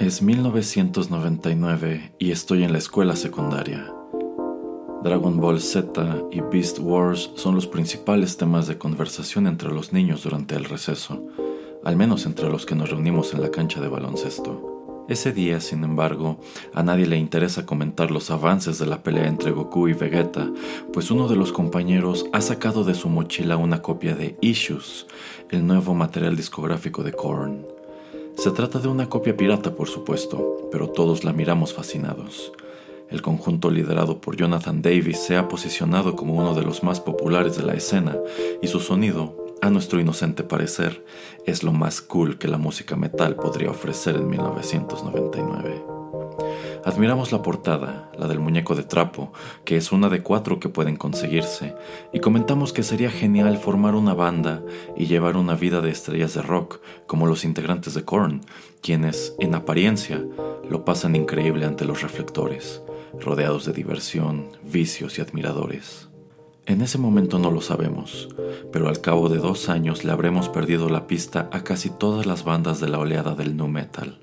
Es 1999 y estoy en la escuela secundaria. Dragon Ball Z y Beast Wars son los principales temas de conversación entre los niños durante el receso, al menos entre los que nos reunimos en la cancha de baloncesto. Ese día, sin embargo, a nadie le interesa comentar los avances de la pelea entre Goku y Vegeta, pues uno de los compañeros ha sacado de su mochila una copia de Issues, el nuevo material discográfico de Korn. Se trata de una copia pirata, por supuesto, pero todos la miramos fascinados. El conjunto liderado por Jonathan Davis se ha posicionado como uno de los más populares de la escena y su sonido, a nuestro inocente parecer, es lo más cool que la música metal podría ofrecer en 1999. Admiramos la portada, la del muñeco de trapo, que es una de cuatro que pueden conseguirse, y comentamos que sería genial formar una banda y llevar una vida de estrellas de rock, como los integrantes de Korn, quienes, en apariencia, lo pasan increíble ante los reflectores, rodeados de diversión, vicios y admiradores. En ese momento no lo sabemos, pero al cabo de dos años le habremos perdido la pista a casi todas las bandas de la oleada del nu metal.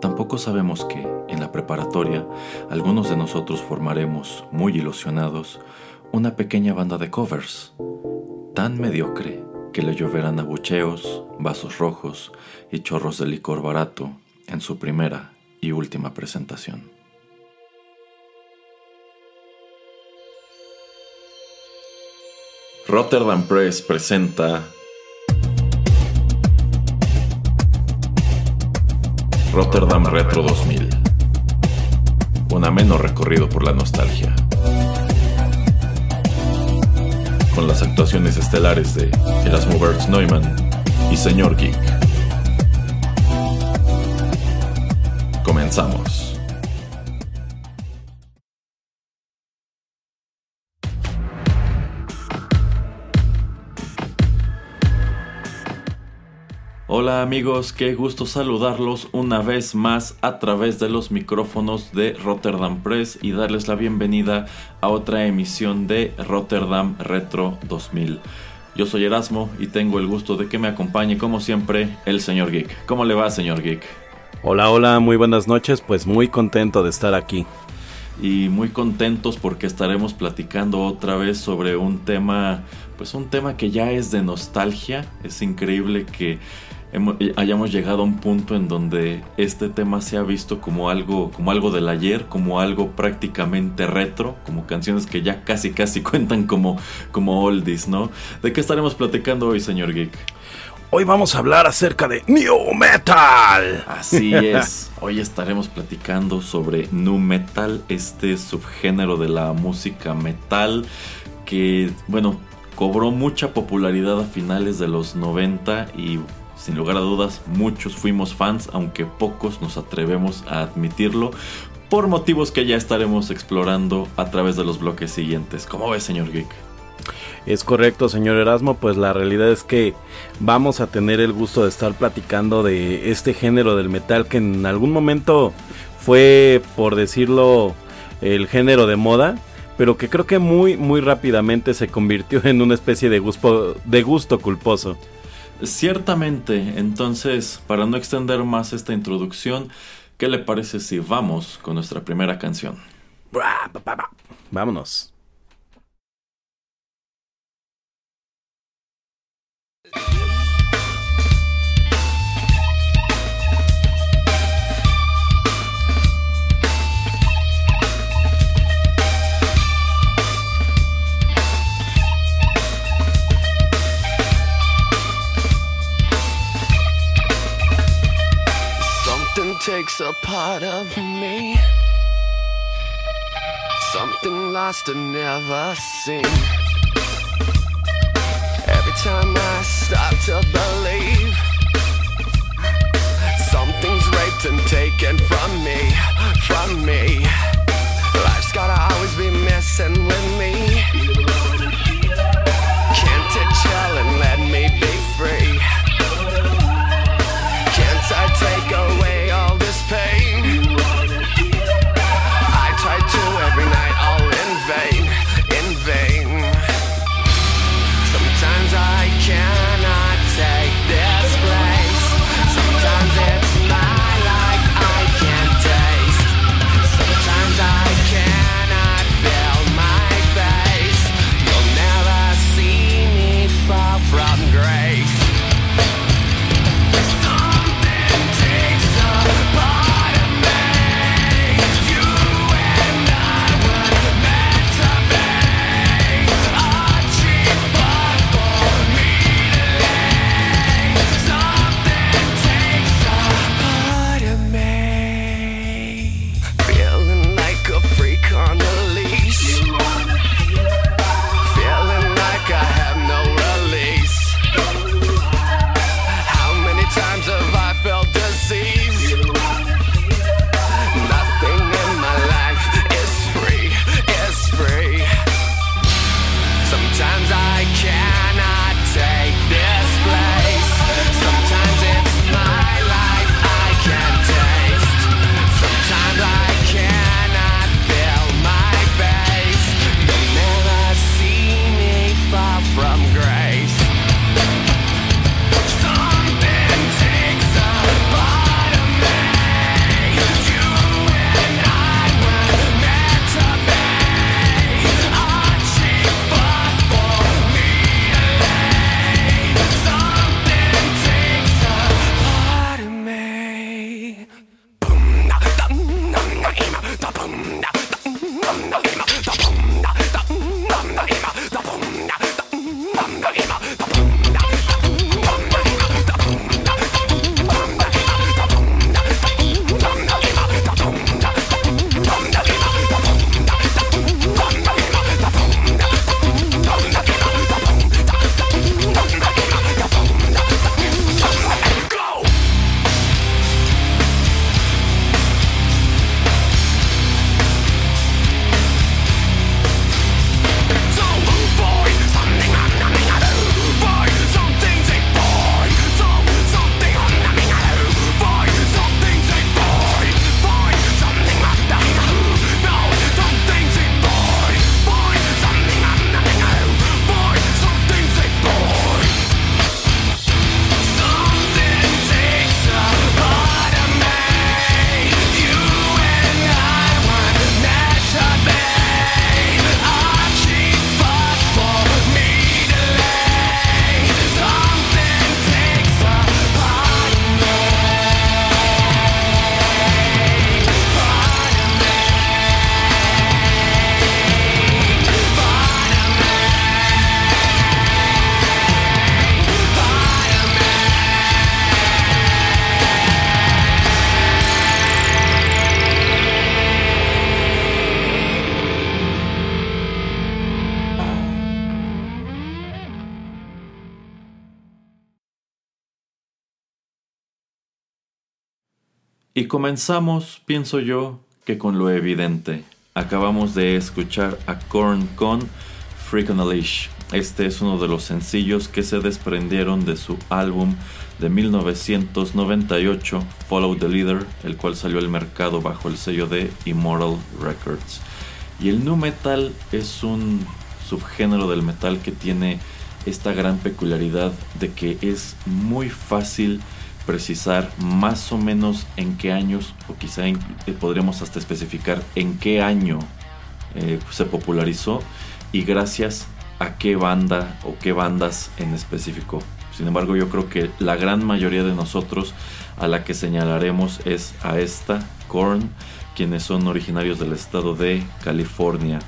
Tampoco sabemos que, en la preparatoria, algunos de nosotros formaremos, muy ilusionados, una pequeña banda de covers, tan mediocre que le lloverán abucheos, vasos rojos y chorros de licor barato en su primera y última presentación. Rotterdam Press presenta Rotterdam Retro 2000. Un ameno recorrido por la nostalgia. Con las actuaciones estelares de Erasmo Bertz Neumann y Señor Geek. Comenzamos. Hola amigos, qué gusto saludarlos una vez más a través de los micrófonos de Rotterdam Press y darles la bienvenida a otra emisión de Rotterdam Retro 2000. Yo soy Erasmo y tengo el gusto de que me acompañe como siempre el señor Geek. ¿Cómo le va señor Geek? Hola, hola, muy buenas noches, pues muy contento de estar aquí. Y muy contentos porque estaremos platicando otra vez sobre un tema, pues un tema que ya es de nostalgia. Es increíble que hayamos llegado a un punto en donde este tema se ha visto como algo, como algo del ayer, como algo prácticamente retro, como canciones que ya casi casi cuentan como, como oldies, ¿no? ¿De qué estaremos platicando hoy, señor Geek? Hoy vamos a hablar acerca de New Metal. Así es. Hoy estaremos platicando sobre New Metal, este subgénero de la música metal que, bueno, cobró mucha popularidad a finales de los 90 y sin lugar a dudas, muchos fuimos fans, aunque pocos nos atrevemos a admitirlo, por motivos que ya estaremos explorando a través de los bloques siguientes. ¿Cómo ves, señor Geek? Es correcto, señor Erasmo, pues la realidad es que vamos a tener el gusto de estar platicando de este género del metal que en algún momento fue, por decirlo, el género de moda, pero que creo que muy, muy rápidamente se convirtió en una especie de gusto, de gusto culposo. Ciertamente, entonces, para no extender más esta introducción, ¿qué le parece si vamos con nuestra primera canción? Vámonos. Takes a part of me. Something lost and never seen. Every time I start to believe, something's raped and taken from me, from me. Life's gotta always be messing with me. Can't it chill and let me be free? Can't I take away? Pain. Comenzamos, pienso yo, que con lo evidente. Acabamos de escuchar a Korn con Freak on a. Este es uno de los sencillos que se desprendieron de su álbum de 1998, Follow the Leader, el cual salió al mercado bajo el sello de Immortal Records. Y el nu metal es un subgénero del metal que tiene esta gran peculiaridad de que es muy fácil precisar más o menos en qué años, o quizá eh, podríamos hasta especificar en qué año eh, se popularizó y gracias a qué banda o qué bandas en específico. Sin embargo, yo creo que la gran mayoría de nosotros a la que señalaremos es a esta, Korn, quienes son originarios del estado de California.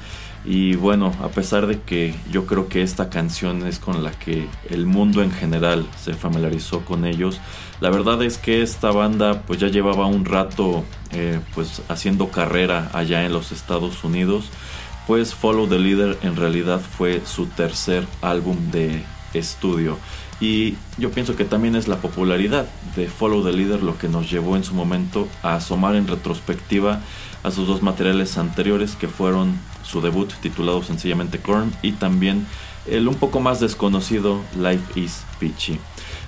Y bueno, a pesar de que yo creo que esta canción es con la que el mundo en general se familiarizó con ellos, la verdad es que esta banda pues ya llevaba un rato eh, pues haciendo carrera allá en los Estados Unidos, pues Follow the Leader en realidad fue su tercer álbum de estudio. Y yo pienso que también es la popularidad de Follow the Leader lo que nos llevó en su momento a asomar en retrospectiva a sus dos materiales anteriores que fueron su debut titulado sencillamente Korn y también el un poco más desconocido Life is Peachy.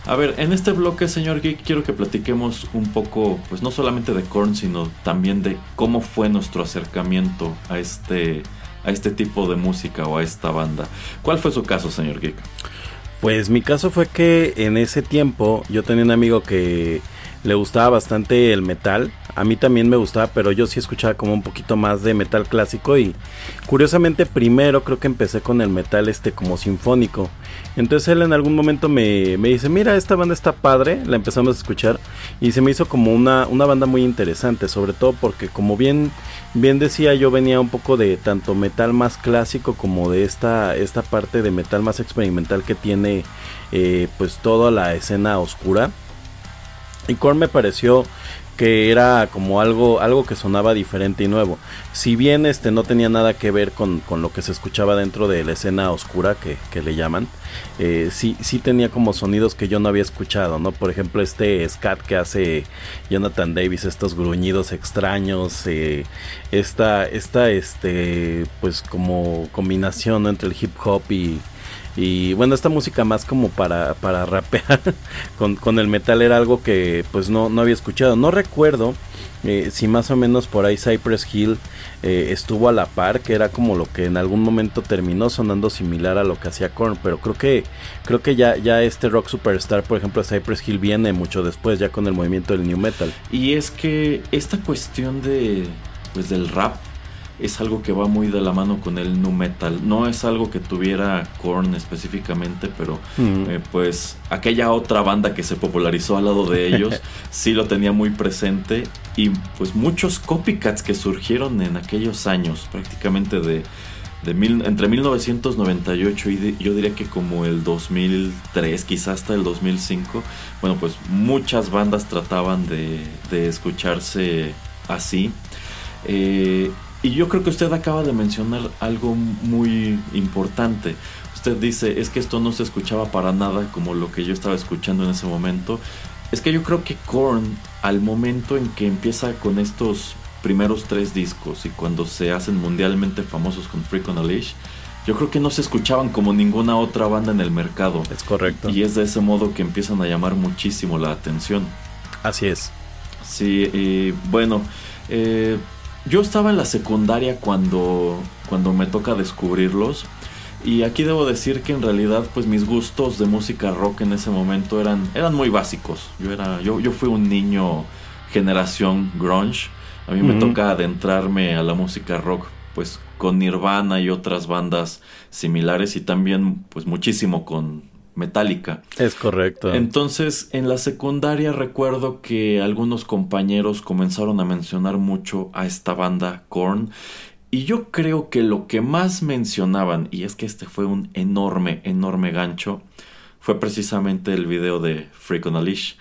A ver, en este bloque, señor Geek, quiero que platiquemos un poco, pues no solamente de Korn, sino también de cómo fue nuestro acercamiento a este, a este tipo de música o a esta banda. ¿Cuál fue su caso, señor Geek? Pues mi caso fue que en ese tiempo yo tenía un amigo que le gustaba bastante el metal. A mí también me gustaba, pero yo sí escuchaba como un poquito más de metal clásico y curiosamente primero creo que empecé con el metal este como sinfónico. Entonces él en algún momento me, me dice, mira, esta banda está padre, la empezamos a escuchar y se me hizo como una, una banda muy interesante, sobre todo porque como bien, bien decía yo venía un poco de tanto metal más clásico como de esta, esta parte de metal más experimental que tiene eh, pues toda la escena oscura. Y Korn me pareció que era como algo, algo que sonaba diferente y nuevo. Si bien este no tenía nada que ver con, lo que se escuchaba dentro de la escena oscura que, le llaman, eh, sí, sí tenía como sonidos que yo no había escuchado, ¿no? Por ejemplo, este scat que hace Jonathan Davis, estos gruñidos extraños, eh, esta, esta, este, pues como combinación entre el hip hop y, y bueno, esta música más como para, para rapear con, con, el metal era algo que pues no, no había escuchado. No recuerdo eh, si más o menos por ahí Cypress Hill eh, estuvo a la par, que era como lo que en algún momento terminó sonando similar a lo que hacía Korn. Pero creo que, creo que ya, ya este rock superstar, por ejemplo, Cypress Hill viene mucho después, ya con el movimiento del new metal. Y es que esta cuestión de pues del rap es algo que va muy de la mano con el nu metal. No es algo que tuviera Korn específicamente, pero eh, pues aquella otra banda que se popularizó al lado de ellos sí lo tenía muy presente y pues muchos copycats que surgieron en aquellos años, prácticamente de, de mil, entre 1998 y yo diría que como el 2003, quizás hasta el 2005, bueno pues muchas bandas trataban de, de escucharse así. Eh, y yo creo que usted acaba de mencionar algo muy importante. Usted dice, es que esto no se escuchaba para nada como lo que yo estaba escuchando en ese momento. Es que yo creo que Korn, al momento en que empieza con estos primeros tres discos y cuando se hacen mundialmente famosos con Freak on a Leash, yo creo que no se escuchaban como ninguna otra banda en el mercado. Es correcto. Y es de ese modo que empiezan a llamar muchísimo la atención. Así es. Sí, y bueno, eh, yo estaba en la secundaria cuando, cuando me toca descubrirlos. Y aquí debo decir que en realidad pues mis gustos de música rock en ese momento eran, eran muy básicos. Yo, era, yo, yo fui un niño generación grunge. A mí me toca adentrarme a la música rock pues con Nirvana y otras bandas similares y también pues muchísimo con metálica. Es correcto. Entonces, en la secundaria recuerdo que algunos compañeros comenzaron a mencionar mucho a esta banda Korn. Y yo creo que lo que más mencionaban, y es que este fue un enorme, enorme gancho, fue precisamente el video de Freak on a Leash.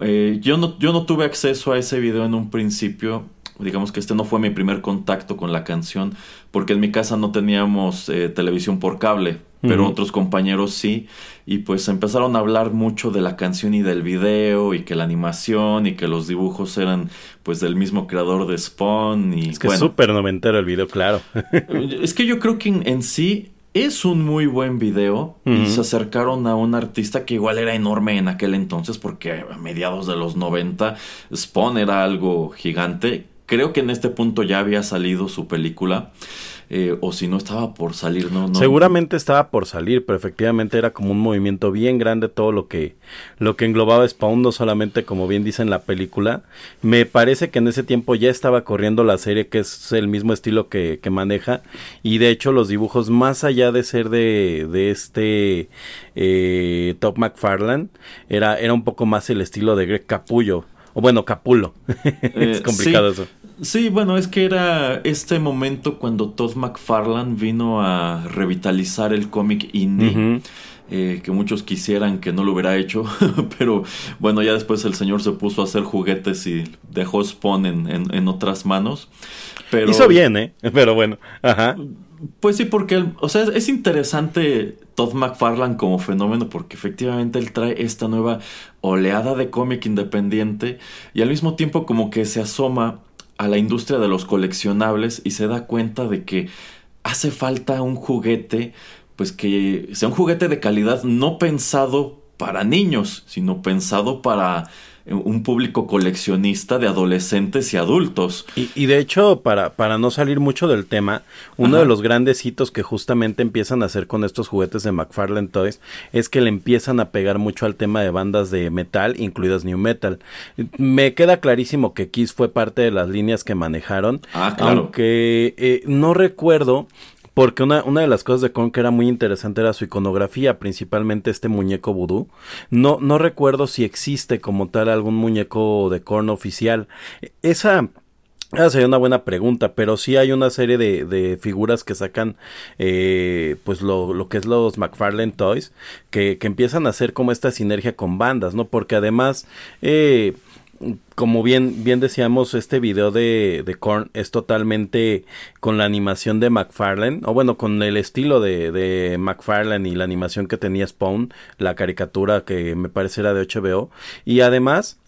Eh, yo, no, yo no tuve acceso a ese video en un principio. Digamos que este no fue mi primer contacto con la canción, porque en mi casa no teníamos eh, televisión por cable pero otros compañeros sí. Y pues empezaron a hablar mucho de la canción y del video, y que la animación y que los dibujos eran pues del mismo creador de Spawn. Y, es que es súper noventero el video, claro. es que yo creo que en, sí es un muy buen video y se acercaron a un artista que igual era enorme en aquel entonces porque a mediados de los 90 Spawn era algo gigante. Creo que en este punto ya había salido su película. Eh, o si no estaba por salir, ¿no? Seguramente estaba por salir, pero efectivamente era como un movimiento bien grande todo lo que, lo que englobaba Spawn, no solamente como bien dice en la película. Me parece que en ese tiempo ya estaba corriendo la serie, que es el mismo estilo que, que maneja, y de hecho los dibujos, más allá de ser de, de este eh, Top McFarlane, era, era un poco más el estilo de Greg Capullo. O bueno, Capulo. es eh, complicado eso. Sí, bueno, es que era este momento cuando Todd McFarlane vino a revitalizar el cómic indie. Eh, que muchos quisieran que no lo hubiera hecho, pero bueno, ya después el señor se puso a hacer juguetes y dejó Spawn en, en, otras manos. Pero, Hizo bien, ¿eh? Pero bueno, ajá. Pues sí, porque, o sea, es interesante Todd McFarlane como fenómeno porque efectivamente él trae esta nueva oleada de cómic independiente y al mismo tiempo como que se asoma a la industria de los coleccionables y se da cuenta de que hace falta un juguete, pues que sea un juguete de calidad no pensado para niños, sino pensado para un público coleccionista de adolescentes y adultos. Y, de hecho, para, para no salir mucho del tema, uno de los grandes hitos que justamente empiezan a hacer con estos juguetes de McFarlane Toys es que le empiezan a pegar mucho al tema de bandas de metal, incluidas New Metal. Me queda clarísimo que Kiss fue parte de las líneas que manejaron. Ah, claro. Aunque eh, no recuerdo porque una, una de las cosas de Korn que era muy interesante era su iconografía, principalmente este muñeco vudú. No, no recuerdo si existe como tal algún muñeco de Korn oficial. Esa... Esa sería una buena pregunta, pero sí hay una serie de, de figuras que sacan, eh, pues lo, lo, que es los McFarlane Toys, que, que empiezan a hacer como esta sinergia con bandas, ¿no? Porque además, eh, como bien, bien decíamos, este video de, de Korn es totalmente con la animación de McFarlane, o bueno, con el estilo de, de McFarlane y la animación que tenía Spawn, la caricatura que me parece era de HBO, y además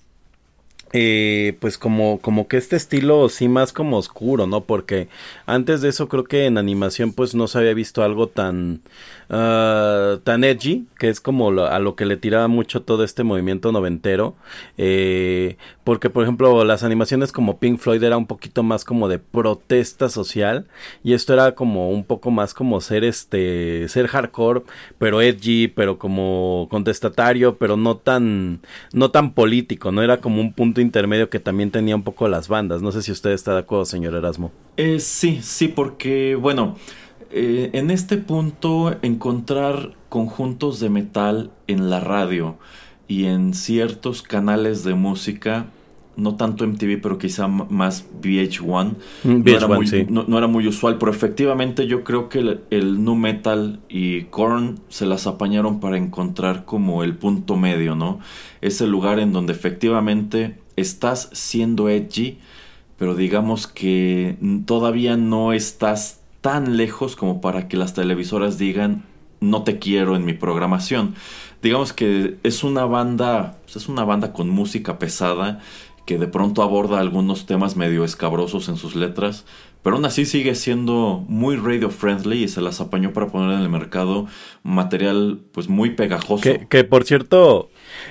eh, pues como, como que este estilo sí más como oscuro, ¿no? Porque antes de eso creo que en animación pues no se había visto algo tan, uh, tan edgy, que es como a lo que le tiraba mucho todo este movimiento noventero. Eh, porque por ejemplo las animaciones como Pink Floyd era un poquito más como de protesta social y esto era como un poco más como ser este, ser hardcore, pero edgy, pero como contestatario, pero no tan, no tan político, no era como un punto intermedio que también tenía un poco las bandas. No sé si usted está de acuerdo, señor Erasmo. Eh, sí, sí, porque, bueno, eh, en este punto encontrar conjuntos de metal en la radio y en ciertos canales de música no tanto MTV, pero quizá más VH1. Mm, no, era muy, no, era muy, usual, pero efectivamente yo creo que el, el, nu metal y Korn se las apañaron para encontrar como el punto medio, ¿no? Ese lugar en donde efectivamente estás siendo edgy, pero digamos que todavía no estás tan lejos como para que las televisoras digan no te quiero en mi programación. Digamos que es una banda, es una banda con música pesada que de pronto aborda algunos temas medio escabrosos en sus letras, pero aún así sigue siendo muy radio friendly y se las apañó para poner en el mercado material pues muy pegajoso. Que, que por cierto,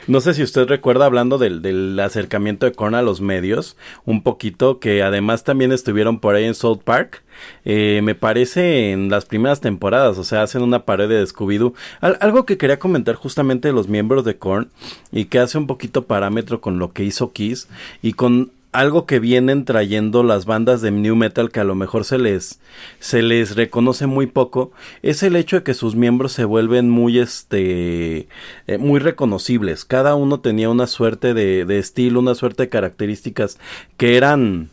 no sé si usted recuerda hablando del, del, acercamiento de Korn a los medios, un poquito, que además también estuvieron por ahí en South Park. Eh, me parece en las primeras temporadas, o sea, hacen una pared de Scooby-Doo. algo que quería comentar justamente de los miembros de Korn y que hace un poquito parámetro con lo que hizo Kiss y con algo que vienen trayendo las bandas de new metal que a lo mejor se les se les reconoce muy poco es el hecho de que sus miembros se vuelven muy este eh, muy reconocibles. Cada uno tenía una suerte de, de estilo una suerte de características que eran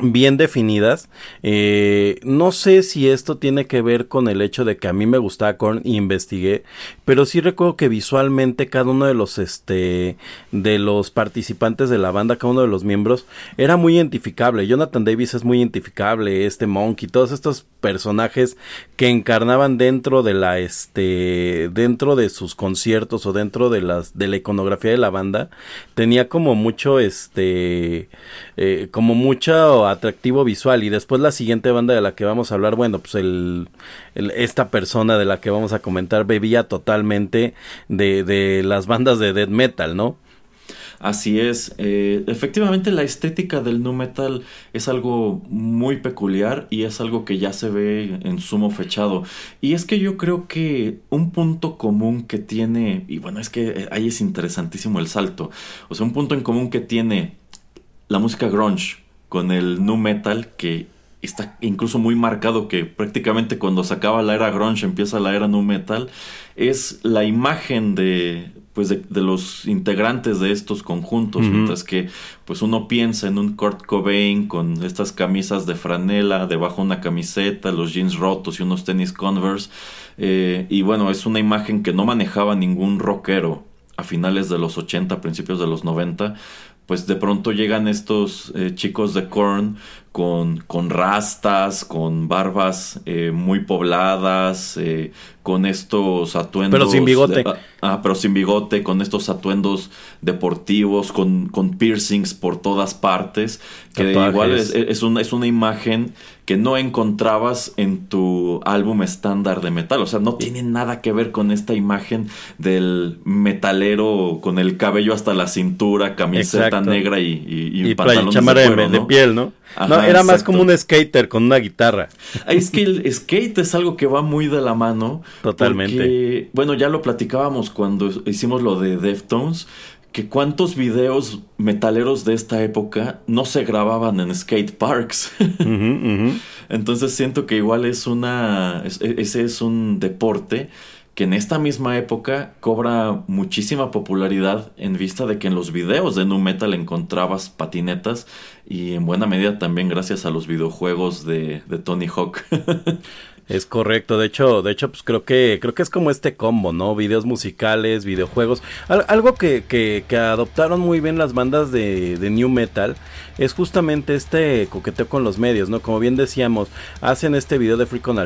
bien definidas. Eh, no sé si esto tiene que ver con el hecho de que a mí me gustaba Korn investigué, pero sí recuerdo que visualmente cada uno de los este de los participantes de la banda, cada uno de los miembros era muy identificable. Jonathan Davis es muy identificable, este Monkey, todos estos personajes que encarnaban dentro de la este dentro de sus conciertos o dentro de las de la iconografía de la banda tenía como mucho este eh, como mucho atractivo visual. Y después la siguiente banda de la que vamos a hablar bueno pues el, esta persona de la que vamos a comentar bebía totalmente de, de las bandas de death metal no Así es, eh, efectivamente la estética del nu metal es algo muy peculiar y es algo que ya se ve en sumo fechado. Y es que yo creo que un punto común que tiene, y bueno, es que ahí es interesantísimo el salto, o sea, un punto en común que tiene la música grunge con el nu metal que está incluso muy marcado que prácticamente cuando se acaba la era grunge empieza la era nu metal es la imagen de pues de, los integrantes de estos conjuntos. Mientras que pues uno piensa en un Kurt Cobain con estas camisas de franela debajo una camiseta los jeans rotos y unos tenis Converse eh, y bueno es una imagen que no manejaba ningún rockero a finales de los 80 principios de los 90 pues de pronto llegan estos eh, chicos de Korn con, con rastas, con barbas eh, muy pobladas, eh, con estos atuendos. Pero sin bigote. ah, ah, pero sin bigote, con estos atuendos deportivos, con, con piercings por todas partes. Que Tatuajes. igual es, es, una, es una imagen que no encontrabas en tu álbum estándar de metal. O sea, no tiene nada que ver con esta imagen del metalero con el cabello hasta la cintura, camiseta Exacto. negra y, y, y Y chamarra de, cuero, de ¿no? piel, ¿no? Ajá, no, era más como un skater con una guitarra. Ah, Es que el skate es algo que va muy de la mano. Totalmente. porque, bueno, ya lo platicábamos cuando hicimos lo de Deftones. Que cuántos videos metaleros de esta época no se grababan en skate parks. Entonces siento que igual es una. es- ese es un deporte que en esta misma época cobra muchísima popularidad en vista de que en los videos de Nu Metal encontrabas patinetas y en buena medida también gracias a los videojuegos de, de Tony Hawk. Es correcto, de hecho, de hecho, pues creo que, creo que es como este combo, ¿no? Videos musicales, videojuegos. Al- algo que, que, que adoptaron muy bien las bandas de, de New Metal es justamente este coqueteo con los medios, ¿no? Como bien decíamos, hacen este video de Freak on a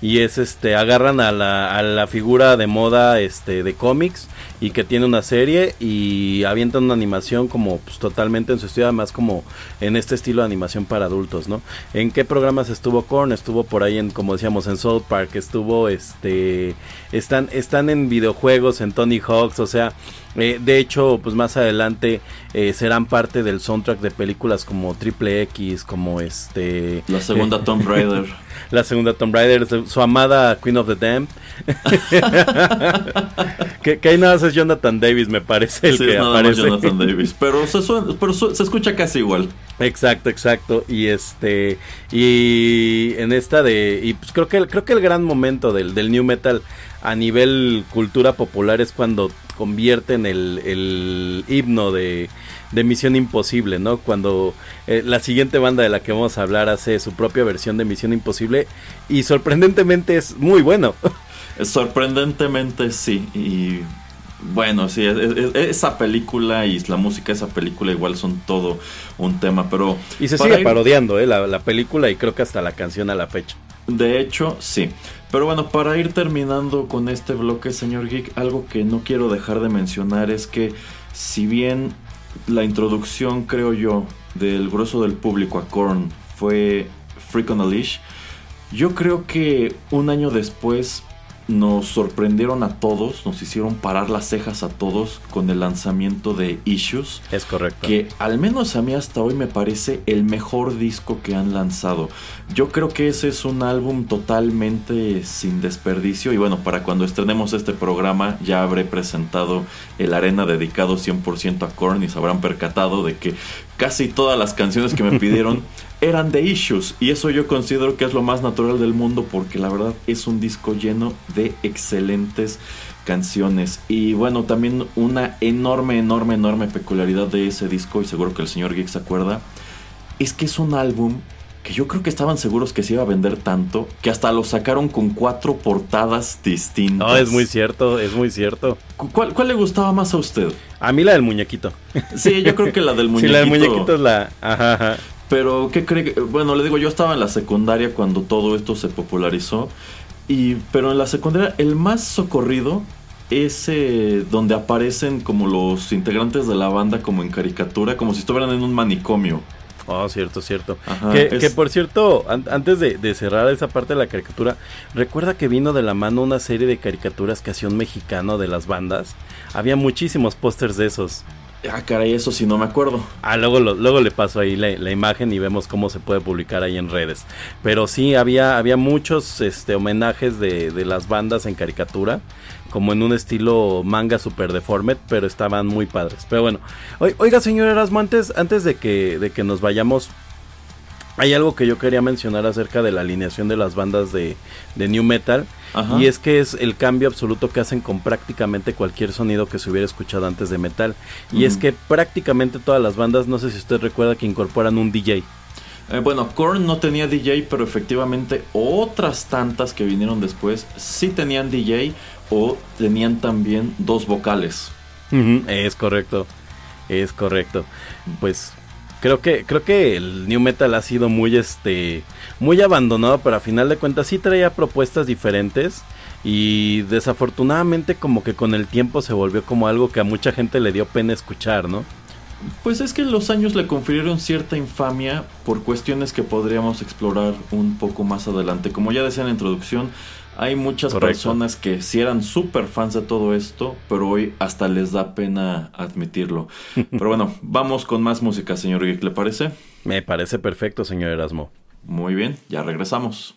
y es este, agarran a la, a la figura de moda este de cómics y que tiene una serie y avientan una animación como pues, totalmente en su estilo, además como en este estilo de animación para adultos, ¿no? ¿En qué programas estuvo Korn? Estuvo por ahí en, como decíamos, en South Park, estuvo este, están, están en videojuegos, en Tony Hawks, o sea, eh, de hecho, pues más adelante eh, serán parte del soundtrack de películas como Triple X, como este... La segunda Tomb Raider. La segunda Tomb Raider, su, amada Queen of the Damned. que, que ahí nada más es Jonathan Davis, me parece, el Sí, que es nada más aparece. Jonathan Davis. Pero, se, suena- pero su- se escucha casi igual. Exacto, exacto. Y este. Y en esta de. Y pues creo que el, creo que el gran momento del, del New Metal a nivel cultura popular es cuando convierten el, el himno de, de Misión Imposible, ¿no? Cuando eh, la siguiente banda de la que vamos a hablar hace su propia versión de Misión Imposible. Y sorprendentemente es muy bueno. Sorprendentemente sí. Y bueno, sí, es- es- esa película y la música de esa película igual son todo un tema. Pero Y se sigue ir- parodiando, ¿eh? La, la película y creo que hasta la canción a la fecha. De hecho, sí. Pero bueno, para ir terminando con este bloque, señor Geek, algo que no quiero dejar de mencionar es que si bien la introducción, creo yo, del grueso del público a Korn fue Freak on a Leash, yo creo que un año después nos sorprendieron a todos, nos hicieron parar las cejas a todos con el lanzamiento de Issues Es correcto. que al menos a mí hasta hoy me parece el mejor disco que han lanzado. Yo creo que ese es un álbum totalmente sin desperdicio y bueno, para cuando estrenemos este programa ya habré presentado el arena dedicado 100% a Korn y se habrán percatado de que casi todas las canciones que me pidieron eran de issues y eso yo considero que es lo más natural del mundo porque la verdad es un disco lleno de excelentes canciones. Y bueno también una enorme enorme enorme peculiaridad de ese disco y seguro que el señor Geek se acuerda es que es un álbum que yo creo que estaban seguros que se iba a vender tanto que hasta lo sacaron con cuatro portadas distintas. No, es muy cierto, es muy cierto. Cu- ¿Cuál, cuál le gustaba más a usted? A mí la del muñequito. Sí, yo creo que la del Sí, muñequito. la del muñequito es la. Ajá, ajá. Pero, ¿qué cree? Bueno, le digo, yo estaba en la secundaria cuando todo esto se popularizó. Y, pero en la secundaria, el más socorrido es eh, donde aparecen como los integrantes de la banda como en caricatura, como si estuvieran en un manicomio. Oh, cierto, cierto. Ajá, que, es- que, por cierto, an- antes de, de cerrar esa parte de la caricatura, recuerda que vino de la mano una serie de caricaturas que hacía un mexicano de las bandas. Había muchísimos pósters de esos. Ah, caray, eso sí no me acuerdo. Ah, luego, luego le paso ahí la, imagen y vemos cómo se puede publicar ahí en redes. Pero sí, había, había muchos este, homenajes de, de las bandas en caricatura, como en un estilo manga super deformed, pero estaban muy padres. Pero bueno, oi- oiga señor Erasmo, antes, antes de, que, de que nos vayamos, hay algo que yo quería mencionar acerca de la alineación de las bandas de New Metal. Ajá. Y es que es el cambio absoluto que hacen con prácticamente cualquier sonido que se hubiera escuchado antes de metal. Y es que prácticamente todas las bandas, no sé si usted recuerda que incorporan un DJ. Eh, bueno, Korn no tenía DJ, pero efectivamente otras tantas que vinieron después sí tenían DJ o tenían también dos vocales. Es correcto. Es correcto. Pues creo que creo que el new metal ha sido muy este muy abandonado, pero a final de cuentas sí traía propuestas diferentes y desafortunadamente como que con el tiempo se volvió como algo que a mucha gente le dio pena escuchar, ¿no? Pues es que los años le confirieron cierta infamia por cuestiones que podríamos explorar un poco más adelante. Como ya decía en la introducción, hay muchas personas que sí eran súper fans de todo esto, pero hoy hasta les da pena admitirlo. pero bueno, vamos con más música, señor Geek, ¿le parece? Me parece perfecto, señor Erasmo. Muy bien, ya regresamos.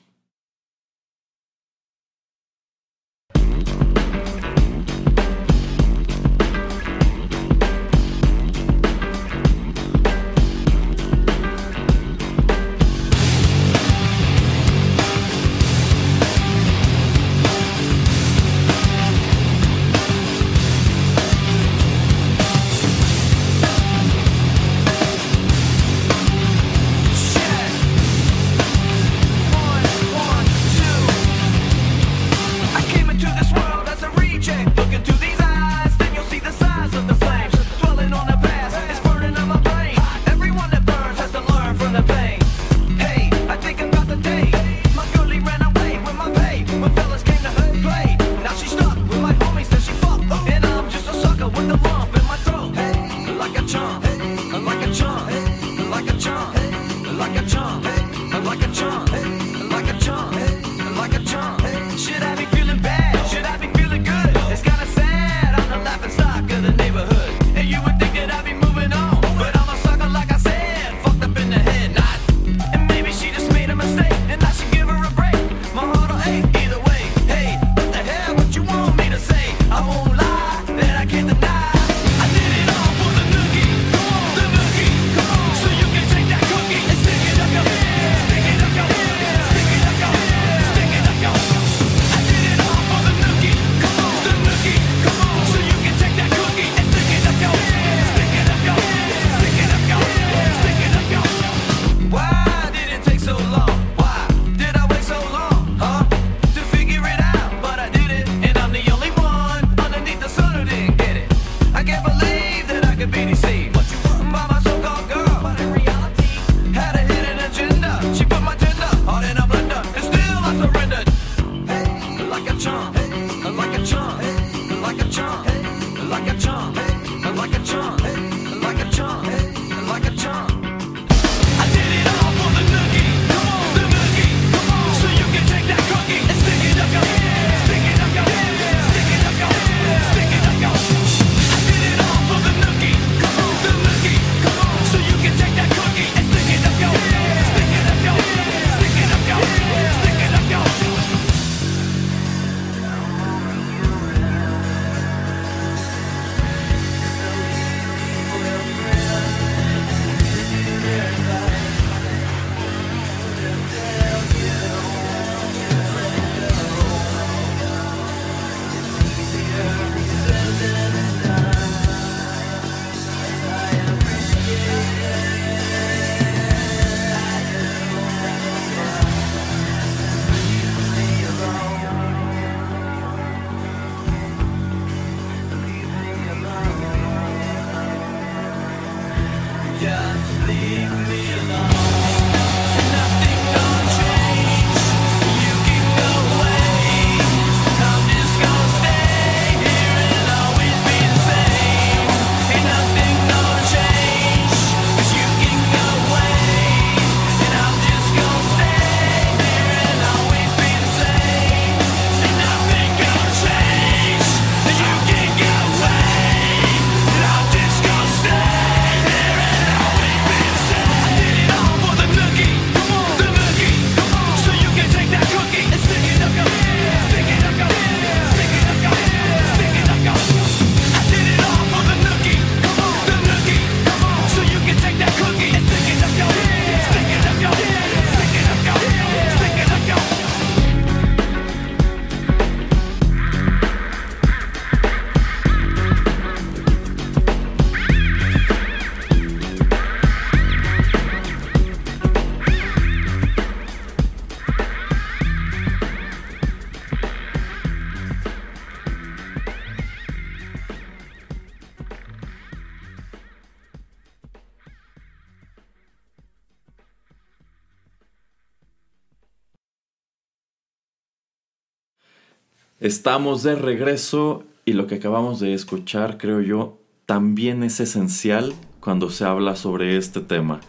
Estamos de regreso y lo que acabamos de escuchar, creo yo, también es esencial cuando se habla sobre este tema.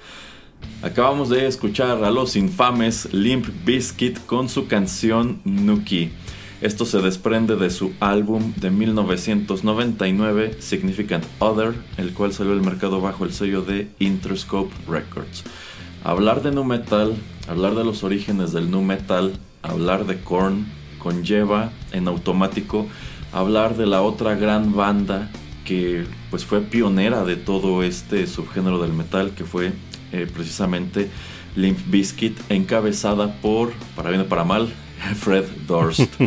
Acabamos de escuchar a los infames Limp Bizkit con su canción Nuki. Esto se desprende de su álbum de 1999, Significant Other, el cual salió al mercado bajo el sello de Interscope Records. Hablar de nu metal, hablar de los orígenes del nu metal, hablar de Korn, conlleva en automático hablar de la otra gran banda que pues fue pionera de todo este subgénero del metal que fue eh, precisamente Limp Bizkit encabezada por para bien o para mal Fred Durst.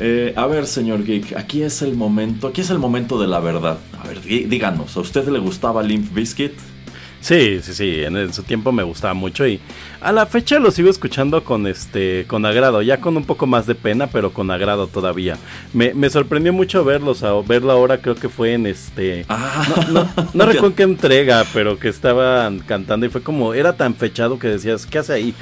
Eh, a ver, señor Geek, aquí es el momento, aquí es el momento de la verdad. A ver, díganos, ¿a usted le gustaba Limp Bizkit? Sí, sí, sí, en, su tiempo me gustaba mucho y a la fecha lo sigo escuchando con este con agrado, ya con un poco más de pena, pero con agrado todavía. Me, me sorprendió mucho verlos, a, verlo ahora creo que fue en este ah. no, recuerdo qué entrega, pero que estaban cantando y fue como era tan fechado que decías, ¿qué hace ahí?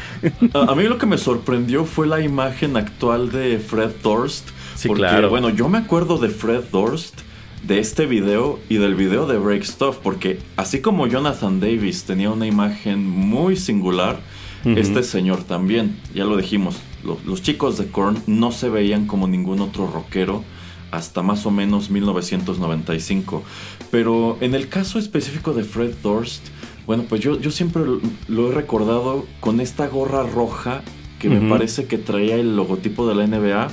a, mí lo que me sorprendió fue la imagen actual de Fred Durst. Sí, claro. bueno, yo me acuerdo de Fred Durst de este video y del video de Break Stuff, porque así como Jonathan Davis tenía una imagen muy singular, este señor también, ya lo dijimos, los chicos de Korn no se veían como ningún otro rockero hasta más o menos 1995. Pero en el caso específico de Fred Durst, bueno, pues yo, yo siempre lo he recordado con esta gorra roja que me parece que traía el logotipo de la NBA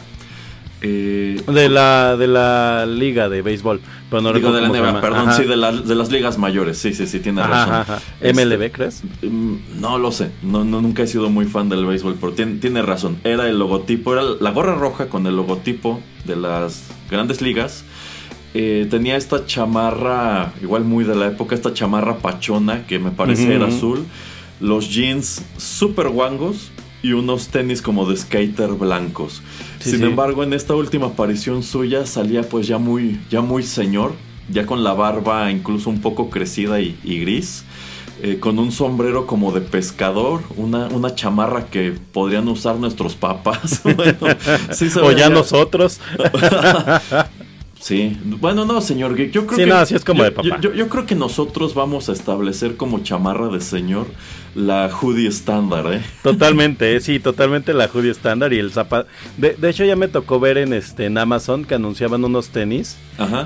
eh, de la de la liga de béisbol, pero no digo de la NBA, perdón, sí, de, de, las ligas mayores, sí, sí, sí, tiene razón. Este, ¿MLB crees? Mm, no lo sé, no, no, nunca he sido muy fan del béisbol, pero tiene, tiene razón. Era el logotipo, era la gorra roja con el logotipo de las grandes ligas. Eh, tenía esta chamarra, igual muy de la época, esta chamarra pachona que me parece era azul. Los jeans super guangos y unos tenis como de skater blancos. Sin embargo, en esta última aparición suya salía pues ya muy, ya muy señor, ya con la barba incluso un poco crecida y, gris. Eh, con un sombrero como de pescador, una, una chamarra que podrían usar nuestros papás. o ya nosotros. Sí, bueno, no, señor yo creo que. no, así es como de papá. Yo, creo que nosotros vamos a establecer como chamarra de señor la hoodie estándar, ¿eh? Totalmente, sí, totalmente la hoodie estándar y el zapato. De, hecho, ya me tocó ver en este en Amazon que anunciaban unos tenis,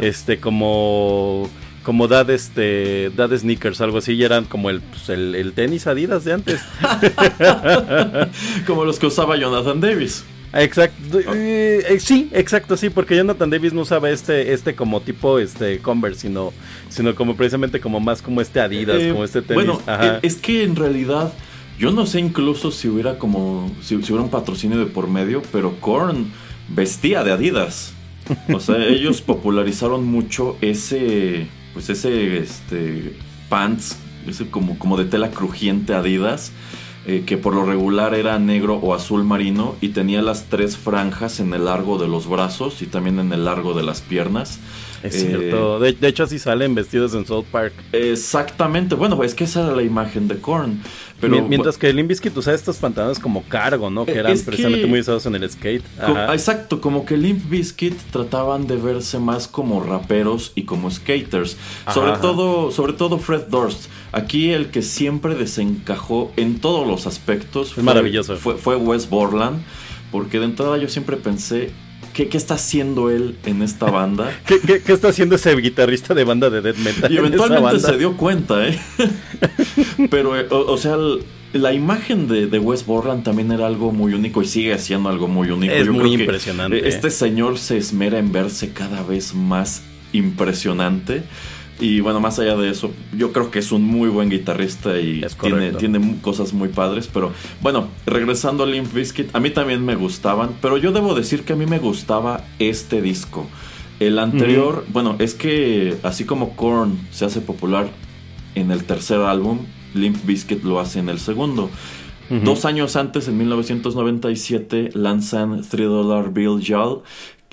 este, como como dad este dad sneakers algo así y eran como el, pues, el, el tenis Adidas de antes como los que usaba Jonathan Davis Exacto, eh, eh, sí, exacto, sí, porque Jonathan Davis no usaba este, este como tipo este Converse, sino, sino como precisamente como más como este Adidas, eh, como este tenis. Bueno, es que en realidad yo no sé incluso si hubiera como si, hubiera un patrocinio de por medio, pero Korn vestía de Adidas. O sea, ellos popularizaron mucho ese, pues ese, este, pants, ese como, como de tela crujiente Adidas eh, que por lo regular era negro o azul marino y tenía las tres franjas en el largo de los brazos y también en el largo de las piernas. Es cierto. De, hecho, así salen vestidos en South Park. Exactamente. Bueno, es que esa era la imagen de Korn. Pero, Mientras que Limbiskit usaba estos pantalones como cargo, ¿no? Que eran precisamente muy usados en el skate. exacto, como que Limp Bizkit trataban de verse más como raperos y como skaters. sobre todo, sobre todo Fred Durst. Aquí el que siempre desencajó en todos los aspectos. fue, maravilloso. Fue, fue Wes Borland. Porque de entrada yo siempre pensé, ¿Qué, está haciendo él en esta banda? ¿Qué, está haciendo ese guitarrista de banda de death metal? Y eventualmente se dio cuenta, ¿eh? Pero, eh, o, sea, la imagen de, Wes Borland también era algo muy único y sigue siendo algo muy único. Es muy impresionante. Este señor se esmera en verse cada vez más impresionante. Y bueno, más allá de eso, yo creo que es un muy buen guitarrista y tiene, tiene, cosas muy padres. Pero bueno, regresando a Limp Bizkit, a mí también me gustaban, pero yo debo decir que a mí me gustaba este disco. El anterior, bueno, es que así como Korn se hace popular en el tercer álbum, Limp Bizkit lo hace en el segundo. Dos años antes, en 1997, lanzan Three Dollar Bill Y'all,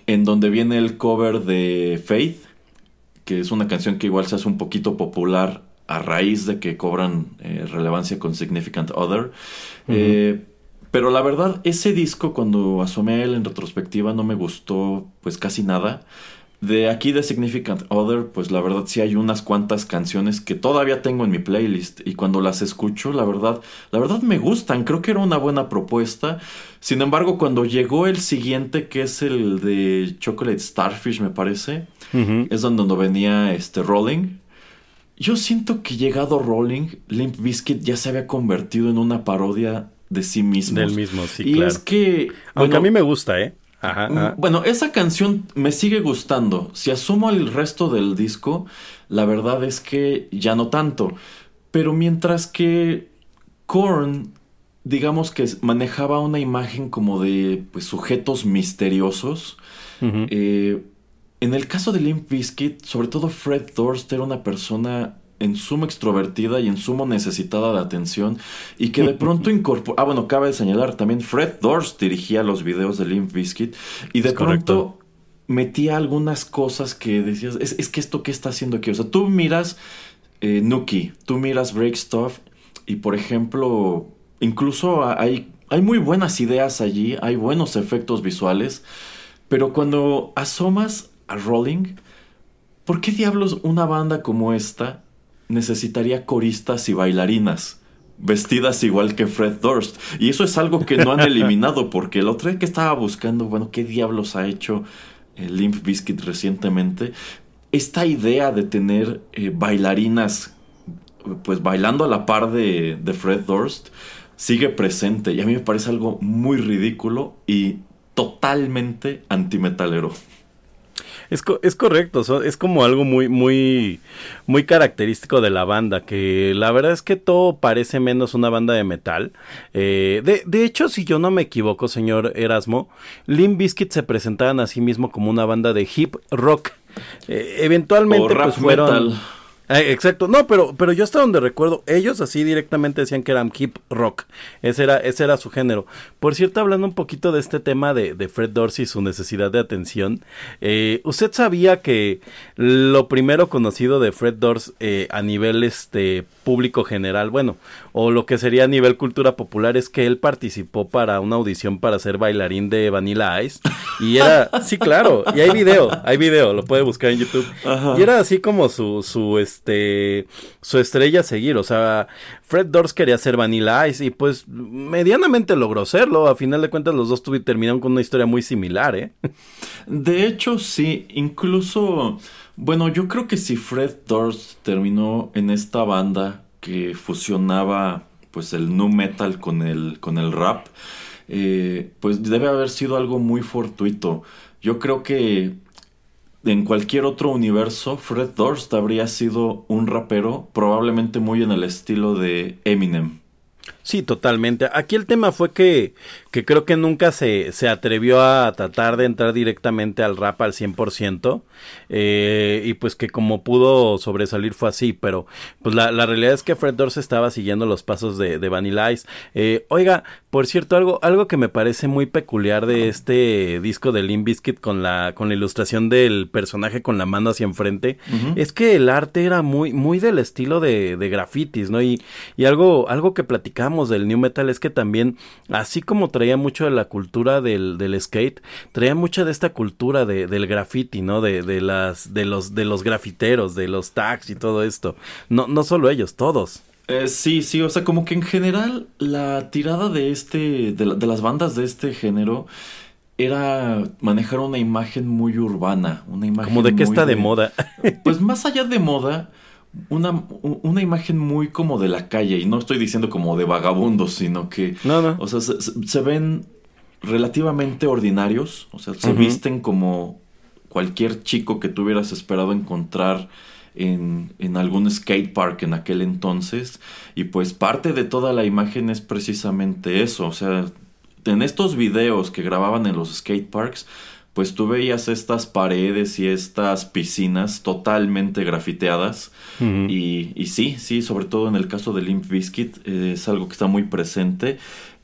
en donde viene el cover de Faith que es una canción que igual se hace un poquito popular a raíz de que cobran eh, relevancia con Significant Other. Eh, Pero la verdad, ese disco cuando asomé él en retrospectiva no me gustó pues casi nada. De aquí de Significant Other, pues la verdad sí hay unas cuantas canciones que todavía tengo en mi playlist y cuando las escucho, la verdad, la verdad me gustan, creo que era una buena propuesta. Sin embargo, cuando llegó el siguiente, que es el de Chocolate Starfish, me parece, es donde, venía este Rolling. Yo siento que llegado Rolling, Limp Bizkit ya se había convertido en una parodia de sí mismo. Del mismo, sí, y es que... Aunque a mí me gusta, ¿eh? Mm, bueno, esa canción me sigue gustando. Si asumo el resto del disco, la verdad es que ya no tanto. Pero mientras que Korn, digamos que manejaba una imagen como de pues, sujetos misteriosos, eh, en el caso de Limp Bizkit, sobre todo Fred Durst era una persona en sumo extrovertida y en sumo necesitada de atención y que de pronto incorporó... Ah, bueno, cabe señalar también Fred Durst dirigía los videos de Limp Bizkit y de pronto metía algunas cosas que decías, es, que esto qué está haciendo aquí. O sea, tú miras eh, Nuki, tú miras Break Stuff y por ejemplo, incluso hay, hay muy buenas ideas allí, hay buenos efectos visuales, pero cuando asomas a Rolling, ¿por qué diablos una banda como esta necesitaría coristas y bailarinas vestidas igual que Fred Durst. Y eso es algo que no han eliminado porque el otro día que estaba buscando, bueno, ¿qué diablos ha hecho el Limp Bizkit recientemente? Esta idea de tener eh, bailarinas pues bailando a la par de, de Fred Durst sigue presente y a mí me parece algo muy ridículo y totalmente antimetalero. Es, es correcto, es como algo muy, muy, muy característico de la banda, que la verdad es que todo parece menos una banda de metal. Eh, de, de, hecho, si yo no me equivoco, señor Erasmo, Limp Bizkit se presentaban a sí mismo como una banda de hip rock. Eh, eventualmente, pues fueron. Eh, exacto, no, pero, pero yo hasta donde recuerdo, ellos así directamente decían que eran hip rock, ese era, ese era su género. Por cierto, hablando un poquito de este tema de, de Fred Dorsey y su necesidad de atención, eh, ¿usted sabía que lo primero conocido de Fred Dorsey eh, a nivel este, público general, bueno, o lo que sería a nivel cultura popular, es que él participó para una audición para ser bailarín de Vanilla Ice? Y era, sí, claro, y hay video, hay video, lo puede buscar en YouTube. Y era así como su, su, este, su estrella a seguir. O sea, Fred Durst quería ser Vanilla Ice y pues medianamente logró serlo. A final de cuentas los dos terminaron con una historia muy similar, ¿eh? De hecho, sí, incluso, bueno, yo creo que si Fred Durst terminó en esta banda que fusionaba pues el nu metal con el, con el rap, eh, pues debe haber sido algo muy fortuito. Yo creo que en cualquier otro universo, Fred Durst habría sido un rapero probablemente muy en el estilo de Eminem. Sí, totalmente. Aquí el tema fue que, que creo que nunca se, se atrevió a tratar de entrar directamente al rap al 100%. Eh, y pues que como pudo sobresalir fue así. Pero pues la, la realidad es que Fred Durst estaba siguiendo los pasos de, de Vanilla Ice. Eh, oiga, por cierto, algo, algo que me parece muy peculiar de este disco de Limp Bizkit con la, con la ilustración del personaje con la mano hacia enfrente, es que el arte era muy, muy del estilo de, de grafitis, ¿no? Y, y algo, algo que platicamos del New Metal es que también, así como traía mucho de la cultura del, del skate, traía mucha de esta cultura de, del graffiti, ¿no? De, de las, de los, de los grafiteros, de los tags y todo esto. No, no solo ellos, todos. Eh, sí, sí, o sea, como que en general la tirada de este, de, las bandas de este género era manejar una imagen muy urbana, una imagen como de que está de, moda. Pues más allá de moda, una, una imagen muy como de la calle y no estoy diciendo como de vagabundos, sino que, no, no. o sea, se, ven relativamente ordinarios, o sea, se visten como cualquier chico que tuvieras esperado encontrar en, en algún skate park en aquel entonces. Y pues parte de toda la imagen es precisamente eso. O sea, en estos videos que grababan en los skate parks, pues tú veías estas paredes y estas piscinas totalmente grafiteadas. y, y, sí, sí, sobre todo en el caso de Limp Bizkit, eh, es algo que está muy presente.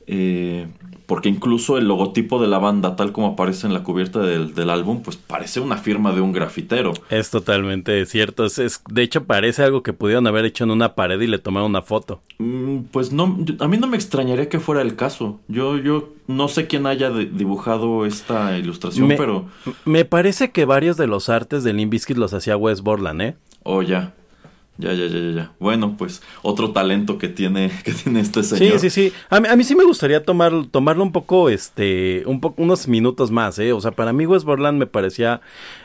Eh, porque incluso el logotipo de la banda, tal como aparece en la cubierta del, álbum, pues parece una firma de un grafitero. Es totalmente cierto. Es, de hecho, parece algo que pudieron haber hecho en una pared y le tomaron una foto. Mm, pues no, a mí no me extrañaría que fuera el caso. Yo, yo no sé quién haya dibujado esta ilustración, pero. Me parece que varios de los artes de Limp los hacía Wes Borland, ¿eh? Oh, ya. Ya, ya, ya, ya. Bueno, pues otro talento que tiene, que tiene este señor. Sí, sí, sí. A mí, sí me gustaría tomar, tomarlo un poco, este, un poco, unos minutos más, ¿eh? O sea, para mí Wes Borland me parecía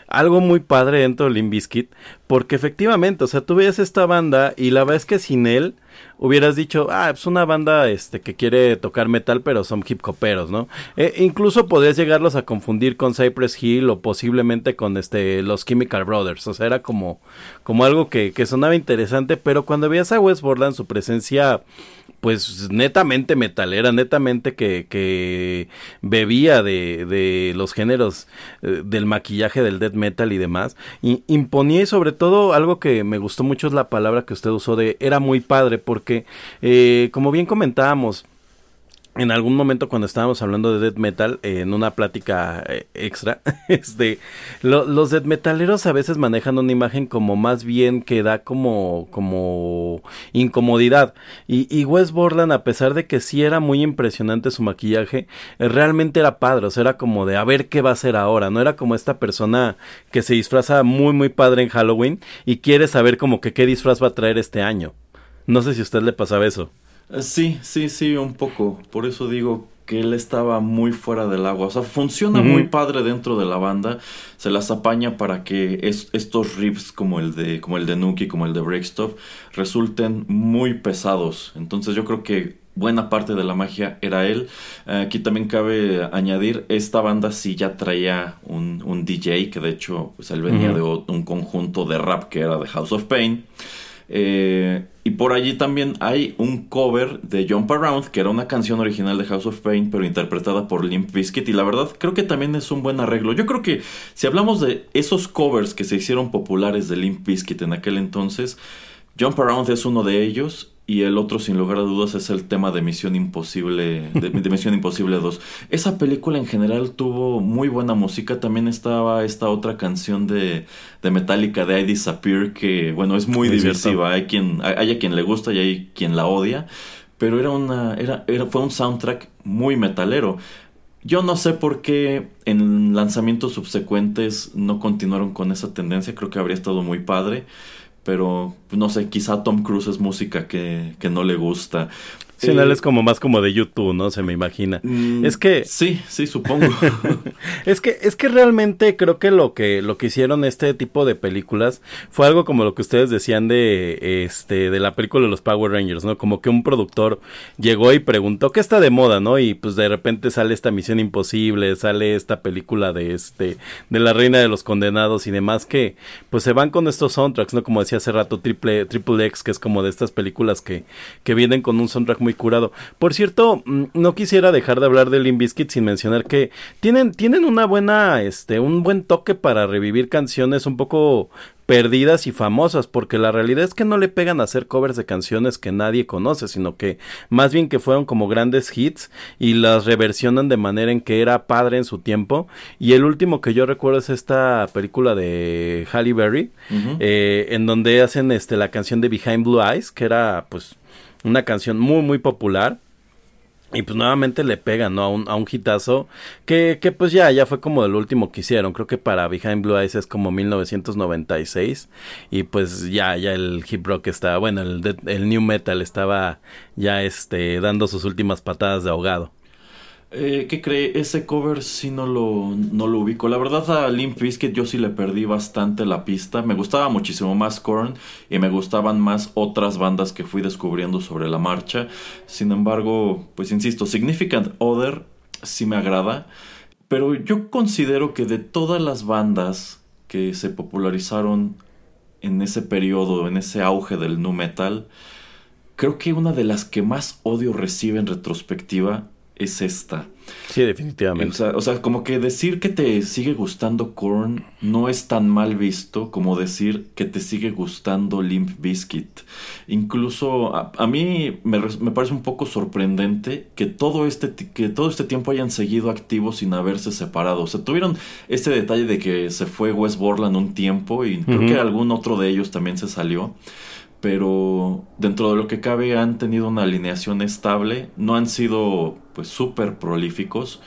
algo muy padre dentro de Limp Bizkit, porque efectivamente, o sea, tú veías esta banda y la verdad es que sin él hubieras dicho, ah, es una banda este que quiere tocar metal, pero son hip hoperos, ¿no? E incluso podrías llegarlos a confundir con Cypress Hill o posiblemente con este los Chemical Brothers, o sea, era como como algo que, que sonaba interesante, pero cuando veías a Wes Borland su presencia pues netamente metalera, netamente que, que bebía de, de, los géneros eh, del maquillaje del death metal y demás. Y imponía y sobre todo algo que me gustó mucho es la palabra que usted usó de era muy padre porque eh, como bien comentábamos, en algún momento cuando estábamos hablando de death metal en una plática eh, extra este los death metaleros a veces manejan una imagen como más bien que da como como incomodidad. Y, y Wes Borland a pesar de que sí era muy impresionante su maquillaje eh, realmente era padre o sea era como de a ver qué va a hacer ahora no era como esta persona que se disfraza muy muy padre en Halloween y quiere saber como que qué disfraz va a traer este año. No sé si a usted le pasaba eso. eh, sí, sí, sí, un poco. Por eso digo que él estaba muy fuera del agua. O sea, funciona muy padre dentro de la banda. Se las apaña para que estos riffs como el de como el de Nuki, como el de Breakstuff, resulten muy pesados. Entonces yo creo que buena parte de la magia era él. Eh, aquí también cabe añadir, esta banda sí ya traía un, un DJ, que de hecho pues él venía de un conjunto de rap que era de House of Pain. Eh, y por allí también hay un cover de Jump Around, que era una canción original de House of Pain, pero interpretada por Limp Bizkit. Y la verdad, creo que también es un buen arreglo. Yo creo que si hablamos de esos covers que se hicieron populares de Limp Bizkit en aquel entonces, Jump Around es uno de ellos. Y el otro, sin lugar a dudas, es el tema de Misión Imposible, de, Misión Imposible 2. Esa película en general tuvo muy buena música. También estaba esta otra canción de, de Metallica de I Disappear, que, bueno, es muy, diversiva. Hay quien, hay a quien le gusta y hay quien la odia. Pero era una, era, era, fue un soundtrack muy metalero. Yo no sé por qué en lanzamientos subsecuentes no continuaron con esa tendencia. Creo que habría estado muy padre pero no sé, quizá Tom Cruise es música que, que no le gusta. Sí, él es como más como de YouTube, ¿no? Se me imagina. Mm, es que sí, sí, supongo. es que es que realmente creo que lo que lo que hicieron este tipo de películas fue algo como lo que ustedes decían de este de la película de los Power Rangers, ¿no? Como que un productor llegó y preguntó qué está de moda, ¿no? Y pues de repente sale esta Misión Imposible, sale esta película de este de la Reina de los Condenados y demás que pues se van con estos soundtracks, ¿no? Como decía hace rato Triple Triple X, que es como de estas películas que que vienen con un soundtrack muy curado. Por cierto, mm, no quisiera dejar de hablar de Limp Bizkit sin mencionar que tienen, tienen una buena, este, un buen toque para revivir canciones un poco perdidas y famosas, porque la realidad es que no le pegan a hacer covers de canciones que nadie conoce, sino que más bien que fueron como grandes hits y las reversionan de manera en que era padre en su tiempo. Y el último que yo recuerdo es esta película de Halle Berry, eh, en donde hacen este la canción de Behind Blue Eyes, que era pues una canción muy, muy popular. Y pues nuevamente le pegan, ¿no? A un, a un hitazo que, que pues ya, ya fue como el último que hicieron. Creo que para Behind Blue Eyes es como 1996. Y pues ya, ya el hip rock estaba, bueno, el, el new metal estaba ya este, dando sus últimas patadas de ahogado. Eh, ¿Qué cree? Ese cover sí no lo, no lo ubico. La verdad a Limp Bizkit yo sí le perdí bastante la pista. Me gustaba muchísimo más Korn y me gustaban más otras bandas que fui descubriendo sobre la marcha. Sin embargo, pues insisto, Significant Other sí me agrada. Pero yo considero que de todas las bandas que se popularizaron en ese periodo, en ese auge del nu metal, creo que una de las que más odio recibe en retrospectiva es esta. Sí, definitivamente. O sea, como que decir que te sigue gustando Korn no es tan mal visto como decir que te sigue gustando Limp Bizkit. Incluso a, mí me, parece un poco sorprendente que todo, este, que todo este tiempo hayan seguido activos sin haberse separado. O sea, tuvieron este detalle de que se fue Wes Borland un tiempo y creo que algún otro de ellos también se salió pero dentro de lo que cabe han tenido una alineación estable, no han sido pues súper prolíficos,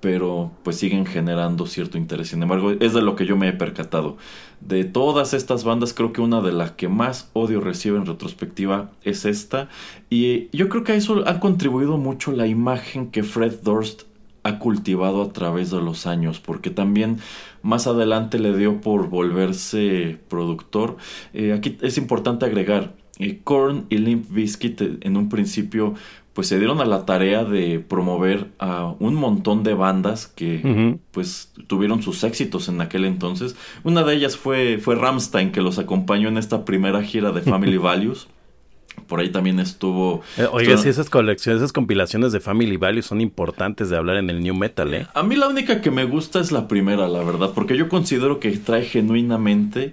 pero pues siguen generando cierto interés. Sin embargo, es de lo que yo me he percatado. De todas estas bandas, creo que una de las que más odio recibe en retrospectiva es esta. Y yo creo que a eso ha contribuido mucho la imagen que Fred Durst ha cultivado a través de los años, porque también más adelante le dio por volverse productor. Eh, aquí es importante agregar, eh, Korn y Limp Bizkit eh, en un principio pues se dieron a la tarea de promover a un montón de bandas que pues tuvieron sus éxitos en aquel entonces. Una de ellas fue, fue Ramstein que los acompañó en esta primera gira de Family Values. Por ahí también estuvo. Eh, oiga, si esas colecciones, esas compilaciones de Family Values son importantes de hablar en el New Metal, ¿eh? A mí la única que me gusta es la primera, la verdad, porque yo considero que trae genuinamente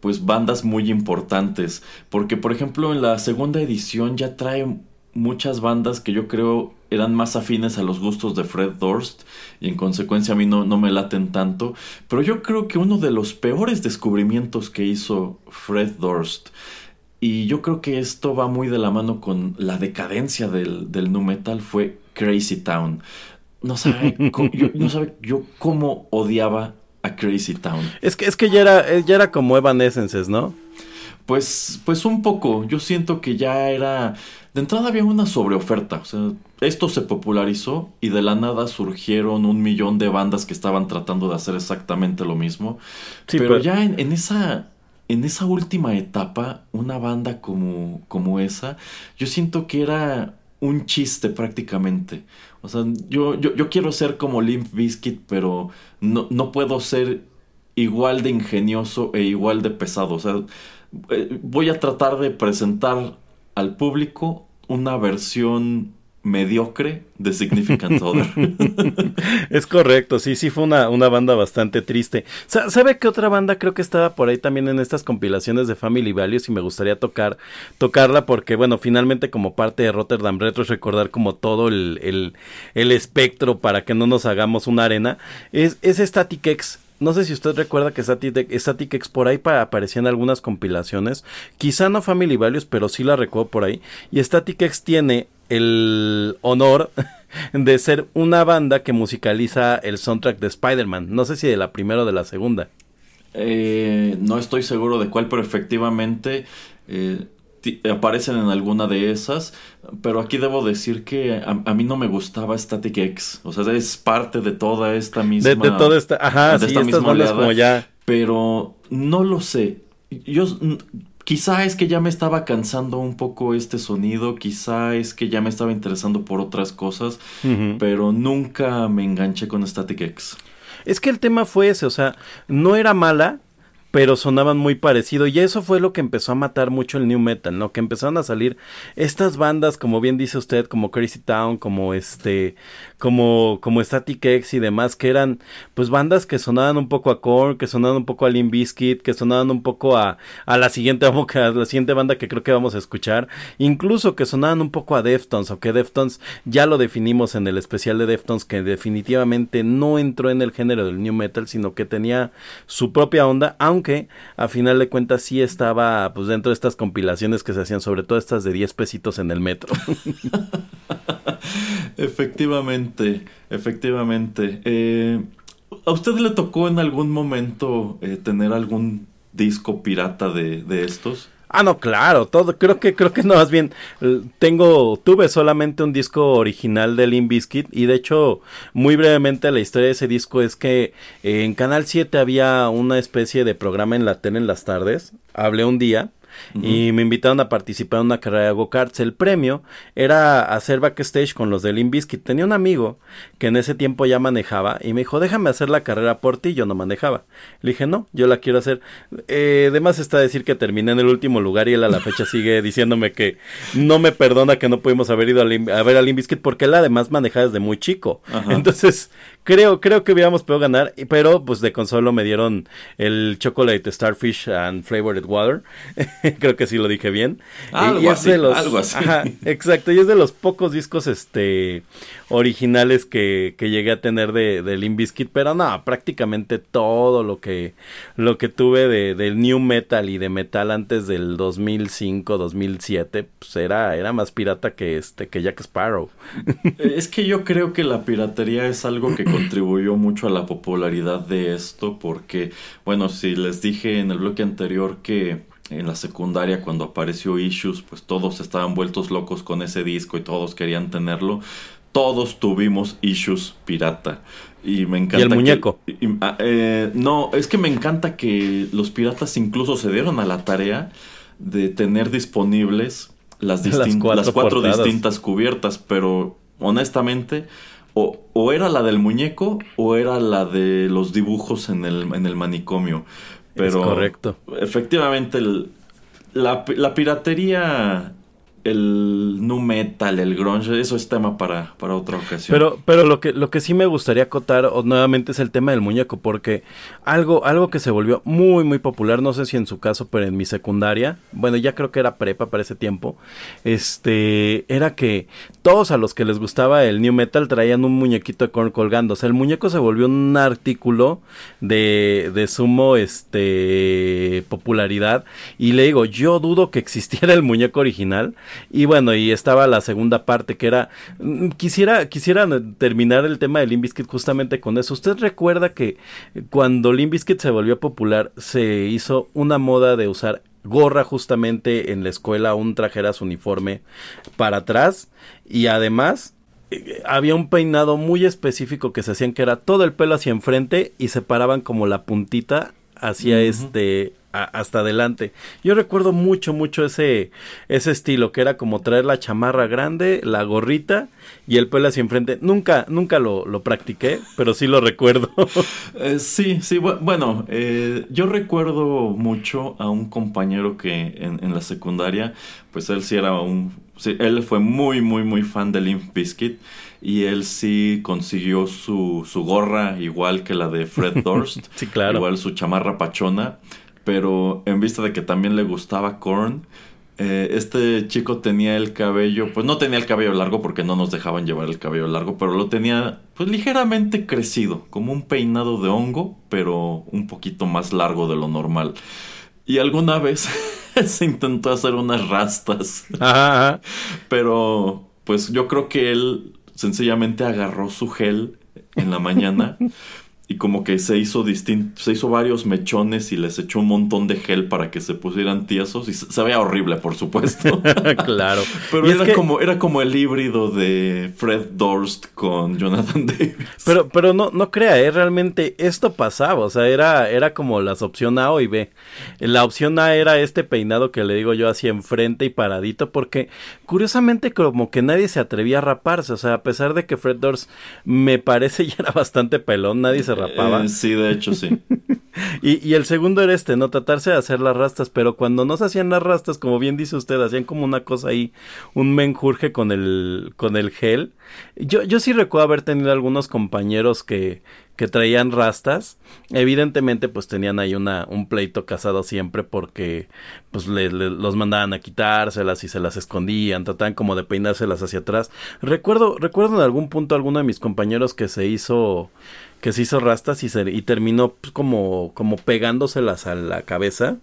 pues bandas muy importantes. Porque, por ejemplo, en la segunda edición ya trae muchas bandas que yo creo eran más afines a los gustos de Fred Durst y en consecuencia a mí no, no, me laten tanto. Pero yo creo que uno de los peores descubrimientos que hizo Fred Durst, y yo creo que esto va muy de la mano con la decadencia del, del nu metal, fue Crazy Town. No sabe, yo, no sabe yo cómo odiaba a Crazy Town. Es que, es que ya, era, ya era como ¿no? Pues, pues un poco. Yo siento que ya era de entrada había una sobreoferta, o sea, esto se popularizó y de la nada surgieron un millón de bandas que estaban tratando de hacer exactamente lo mismo. pero, ya en, esa en esa última etapa, una banda como, como esa, yo siento que era un chiste prácticamente. O sea, yo, yo, yo quiero ser como Limp Bizkit, pero no, no puedo ser igual de ingenioso e igual de pesado. O sea, eh, voy a tratar de presentar al público una versión mediocre de Significant Other. es correcto, sí, sí fue una, una banda bastante triste. ¿Sabe qué otra banda creo que estaba por ahí también en estas compilaciones de Family Values y me gustaría tocar, tocarla porque, bueno, finalmente como parte de Rotterdam Retro es recordar como todo el, el, el espectro para que no nos hagamos una arena, es, es Static X. No sé si usted recuerda que Static, X por ahí aparecía en algunas compilaciones. Quizá no Family Values, pero sí la recuerdo por ahí. Y Static X tiene el honor de ser una banda que musicaliza el soundtrack de Spider-Man. No sé si de la primera o de la segunda. Eh, no estoy seguro de cuál, pero efectivamente eh, aparecen en alguna de esas, pero aquí debo decir que a, mí no me gustaba Static X, o sea, es parte de toda esta misma... De, toda esta, ajá, de esta misma como ya... Pero no lo sé, yo... Quizá es que ya me estaba cansando un poco este sonido, quizá es que ya me estaba interesando por otras cosas, pero nunca me enganché con Static X. Es que el tema fue ese, o sea, no era mala, pero sonaban muy parecido y eso fue lo que empezó a matar mucho el new metal, ¿no? Que empezaron a salir estas bandas, como bien dice usted, como Crazy Town, como este, como, como Static X y demás, que eran pues bandas que sonaban un poco a Korn, que sonaban un poco a Limp Bizkit, que sonaban un poco a, a la siguiente, a la siguiente banda que creo que vamos a escuchar, incluso que sonaban un poco a Deftones, o que Deftones ya lo definimos en el especial de Deftones, que definitivamente no entró en el género del new metal, sino que tenía su propia onda, aunque a final de cuentas sí estaba pues dentro de estas compilaciones que se hacían, sobre todo estas de 10 pesitos en el metro. efectivamente, efectivamente. Eh, ¿A usted le tocó en algún momento eh, tener algún disco pirata de, estos? Ah, no, claro, todo, creo que, creo que no, más bien, tengo, tuve solamente un disco original de Limp Bizkit y de hecho, muy brevemente la historia de ese disco es que eh, en Canal 7 había una especie de programa en la tele en las tardes, hablé un día, y me invitaron a participar en una carrera de go-karts. El premio era hacer backstage con los de Limbiskit. Tenía un amigo que en ese tiempo ya manejaba y me dijo, déjame hacer la carrera por ti. Yo no manejaba. Le dije, no, yo la quiero hacer. Eh, además está decir que terminé en el último lugar y él a la fecha sigue diciéndome que no me perdona que no pudimos haber ido a, ver a Limbiskit porque él además manejaba desde muy chico. Entonces, creo, creo que hubiéramos podido ganar, pero pues de consuelo me dieron el Chocolate Starfish and Flavored Water. creo que sí lo dije bien. Algo así, algo así. exacto, y es de los pocos discos este originales que, que llegué a tener de, de Limp pero no, prácticamente todo lo que lo que tuve de, del new metal y de metal antes del 2005, 2007, pues era era más pirata que este que Jack Sparrow. es que yo creo que la piratería es algo que contribuyó mucho a la popularidad de esto porque bueno, si les dije en el bloque anterior que en la secundaria cuando apareció Issues, pues todos estaban vueltos locos con ese disco y todos querían tenerlo. Todos tuvimos Issues pirata. Y me encanta. ¿Y el muñeco? Ah, eh, no, es que me encanta que los piratas incluso se dieron a la tarea de tener disponibles las, las cuatro, distintas cubiertas, pero honestamente, o, o, era la del muñeco o era la de los dibujos en el, en el manicomio. Pero correcto. Efectivamente, la, la, piratería el nu metal, el grunge, eso es tema para, para otra ocasión. Pero, pero lo que, lo que sí me gustaría acotar nuevamente es el tema del muñeco, porque algo, algo que se volvió muy, muy popular, no sé si en su caso, pero en mi secundaria, bueno, ya creo que era prepa para ese tiempo, este, era que todos a los que les gustaba el new metal traían un muñequito de colgando. O sea, el muñeco se volvió un artículo de, de sumo, este, popularidad. Y le digo, yo dudo que existiera el muñeco original y bueno, y estaba la segunda parte que era, mm, quisiera, quisiera terminar el tema de Limbiskit justamente con eso. ¿Usted recuerda que cuando Limbiskit se volvió popular se hizo una moda de usar gorra justamente en la escuela, un trajeras uniforme para atrás. Y además eh, había un peinado muy específico que se hacían que era todo el pelo hacia enfrente y se paraban como la puntita hacia este hasta adelante. Yo recuerdo mucho, mucho ese, ese estilo, que era como traer la chamarra grande, la gorrita y el pelo hacia enfrente. Nunca, nunca lo, lo practiqué, pero sí lo recuerdo. Eh, sí, sí, bueno, eh, yo recuerdo mucho a un compañero que en, en, la secundaria, pues él sí era un, él fue muy, muy, muy fan de Limp Bizkit y él sí consiguió su, su gorra igual que la de Fred Durst. sí, claro. Igual su chamarra pachona pero en vista de que también le gustaba Korn, eh, este chico tenía el cabello, pues no tenía el cabello largo porque no nos dejaban llevar el cabello largo, pero lo tenía pues ligeramente crecido, como un peinado de hongo, pero un poquito más largo de lo normal. Y alguna vez se intentó hacer unas rastas, pero pues yo creo que él sencillamente agarró su gel en la mañana y como que se hizo distinto, se hizo varios mechones y les echó un montón de gel para que se pusieran tiesos y se, veía horrible, por supuesto. claro. Pero era como era como el híbrido de Fred Durst con Jonathan Davis. Pero pero no no crea, ¿eh? realmente esto pasaba, o sea, era era como las opción A y B. La opción A era este peinado que le digo yo hacia enfrente y paradito porque curiosamente como que nadie se atrevía a raparse, o sea, a pesar de que Fred Durst me parece ya era bastante pelón, nadie se rapaba. Eh, sí, de hecho, sí. y, y, el segundo era este, no tratarse de hacer las rastas, pero cuando no se hacían las rastas, como bien dice usted, hacían como una cosa ahí, un menjurje con el, con el gel. Yo, yo sí recuerdo haber tenido algunos compañeros que, que traían rastas. Evidentemente, pues tenían ahí una, un pleito casado siempre porque pues le, los mandaban a quitárselas y se las escondían, trataban como de peinárselas hacia atrás. Recuerdo, recuerdo en algún punto alguno de mis compañeros que se hizo que se hizo rastas y, se, y terminó pues, como, como pegándoselas a la cabeza.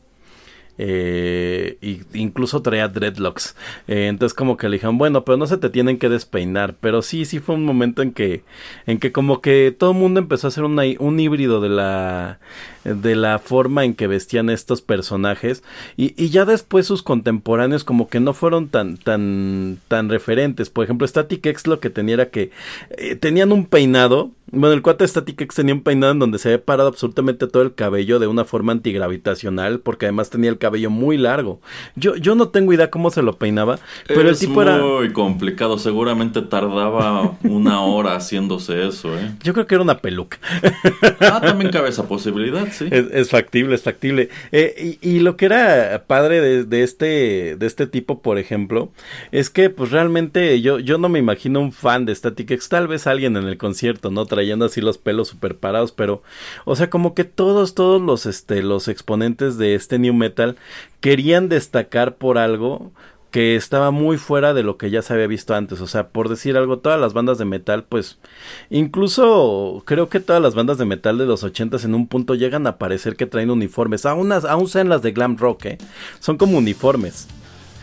Eh, incluso traía dreadlocks. Eh, entonces como que le dijeron, bueno, pero no se te tienen que despeinar. Pero sí, sí fue un momento en que, en que como que todo el mundo empezó a hacer un híbrido de la, de la forma en que vestían estos personajes. Y, y, ya después sus contemporáneos como que no fueron tan, tan, tan referentes. Por ejemplo, Static X lo que tenía era que eh, tenían un peinado Bueno, el cuate Static X tenía un peinado en donde se había parado absolutamente todo el cabello de una forma antigravitacional, porque además tenía el cabello muy largo. Yo, yo no tengo idea cómo se lo peinaba, pero el tipo era. Muy complicado, seguramente tardaba una hora haciéndose eso, ¿eh? Yo creo que era una peluca. ah, también cabe esa posibilidad, sí. Es, factible, es factible. Eh, y, lo que era padre de, de, este, de este tipo, por ejemplo, es que, pues realmente yo, yo no me imagino un fan de Static X, tal vez alguien en el concierto, ¿no? Trayendo así los pelos super parados, pero, o sea, como que todos, todos los, este, los exponentes de este new metal querían destacar por algo que estaba muy fuera de lo que ya se había visto antes. O sea, por decir algo, todas las bandas de metal, pues, incluso creo que todas las bandas de metal de los ochentas en un punto llegan a parecer que traen uniformes. Aún, aún sean las de glam rock, ¿eh? Son como uniformes.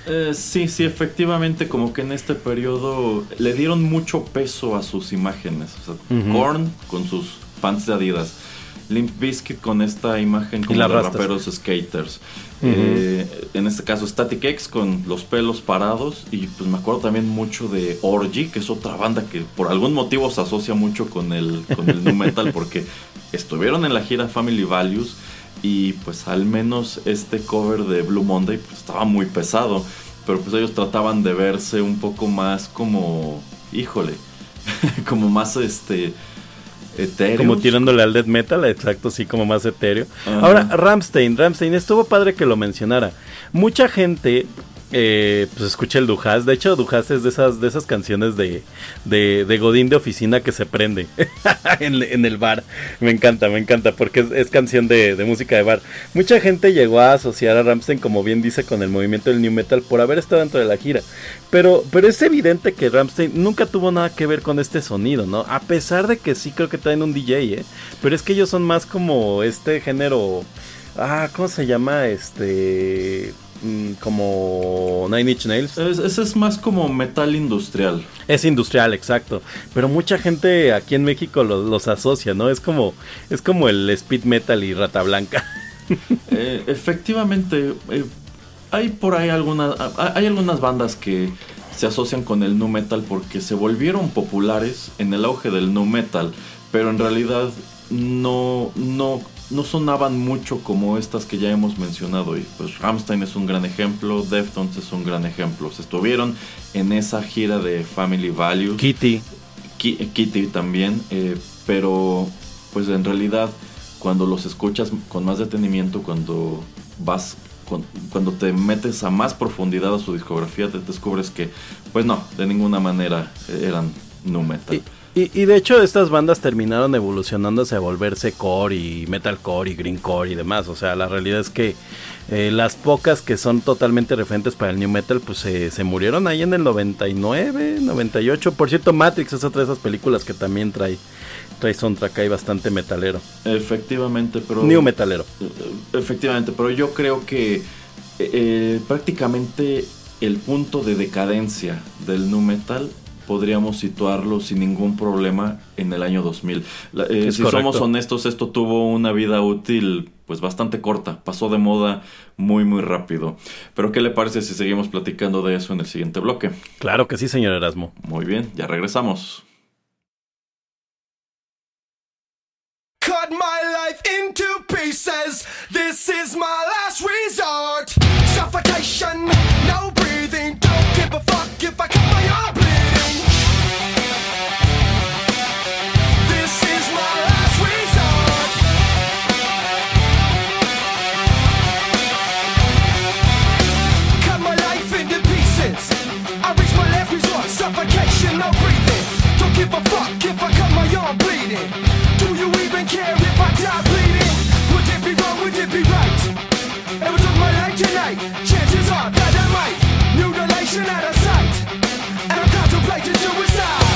Eh, sí, sí, efectivamente, como que en este periodo le dieron mucho peso a sus imágenes. O sea, Korn con sus pants de Adidas. Limp Bizkit con esta imagen como de raperos skaters. Eh, en este caso Static X con los pelos parados. Y pues me acuerdo también mucho de Orgy, que es otra banda que por algún motivo se asocia mucho con el, con el nu metal porque estuvieron en la gira Family Values y pues al menos este cover de Blue Monday pues, estaba muy pesado, pero pues ellos trataban de verse un poco más como, híjole, como más este etéreo. Como tirándole al death metal, exacto, sí, como más etéreo. Ahora, Ramstein, Ramstein, estuvo padre que lo mencionara. Mucha gente eh, pues escucha el Dujas. De hecho, Dujas es de esas, de esas canciones de, de, Godín de oficina que se prende en, el bar. Me encanta, me encanta, porque es, canción de, música de bar. Mucha gente llegó a asociar a Ramstein, como bien dice, con el movimiento del New Metal por haber estado dentro de la gira. Pero, pero es evidente que Ramstein nunca tuvo nada que ver con este sonido, ¿no? A pesar de que sí creo que traen un DJ, ¿eh? Pero es que ellos son más como este género. Ah, ¿cómo se llama? Este Mm, como Nine Inch Nails. Ese es más como metal industrial. Es industrial, exacto. Pero mucha gente aquí en México los, asocia, ¿no? Es como, es como el speed metal y rata blanca. Eh, efectivamente, eh, hay por ahí algunas, hay algunas bandas que se asocian con el nu metal porque se volvieron populares en el auge del nu metal, pero en realidad no, no no sonaban mucho como estas que ya hemos mencionado. Y pues Ramstein es un gran ejemplo, Deftones es un gran ejemplo. Se estuvieron en esa gira de Family Values. Kitty. Kitty también, eh, pero pues en realidad cuando los escuchas con más detenimiento, cuando vas, cuando te metes a más profundidad a su discografía, te descubres que pues no, de ninguna manera eran nu metal. Y, de hecho estas bandas terminaron evolucionándose a volverse core y metalcore y greencore y demás. O sea, la realidad es que eh, las pocas que son totalmente referentes para el new metal pues se murieron ahí en el 99, 98. Por cierto, Matrix es otra de esas películas que también trae, trae soundtrack ahí bastante metalero. Efectivamente, pero... New metalero. Efectivamente, pero yo creo que eh, prácticamente el punto de decadencia del new metal podríamos situarlo sin ningún problema en el año 2000. Eh, si somos honestos, esto tuvo una vida útil pues bastante corta, pasó de moda muy muy rápido. Pero ¿qué le parece si seguimos platicando de eso en el siguiente bloque? Claro que sí, señor Erasmo. Muy bien, ya regresamos. Cut my life into pieces. This is my last resort. Suffocation, Do you even care if I die bleeding? Would it be wrong? Would it be right? Took my life tonight, chances are that I might mutilation out of sight, and I'm contemplating suicide.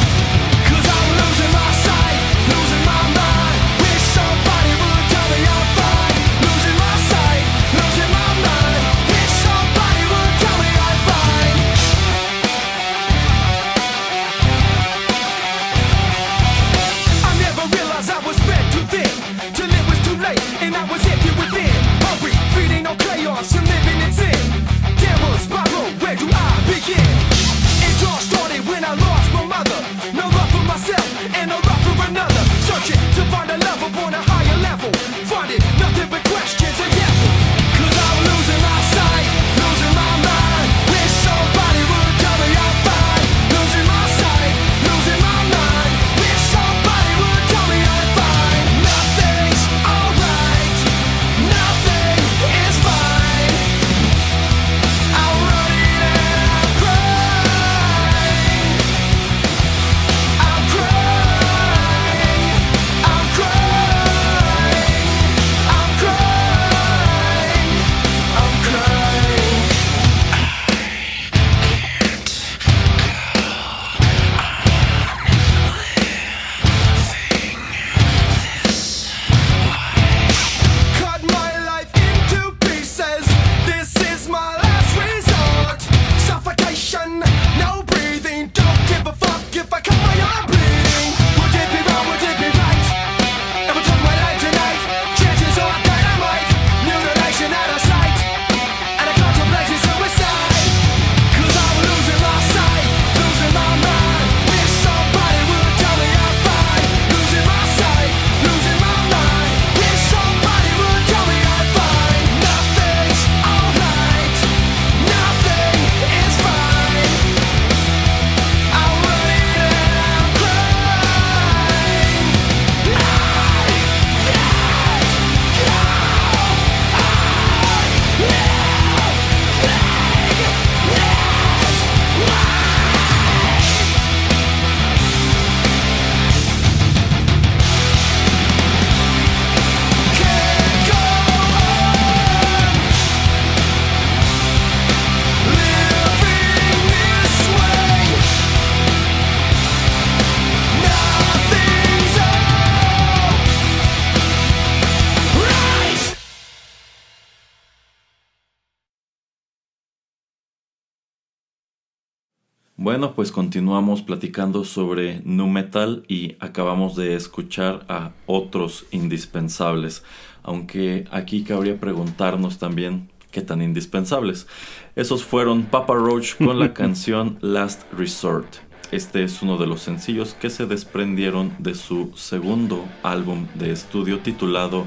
Bueno, pues continuamos platicando sobre nu metal y acabamos de escuchar a otros indispensables, aunque aquí cabría preguntarnos también qué tan indispensables. Esos fueron Papa Roach con la canción Last Resort. Este es uno de los sencillos que se desprendieron de su segundo álbum de estudio titulado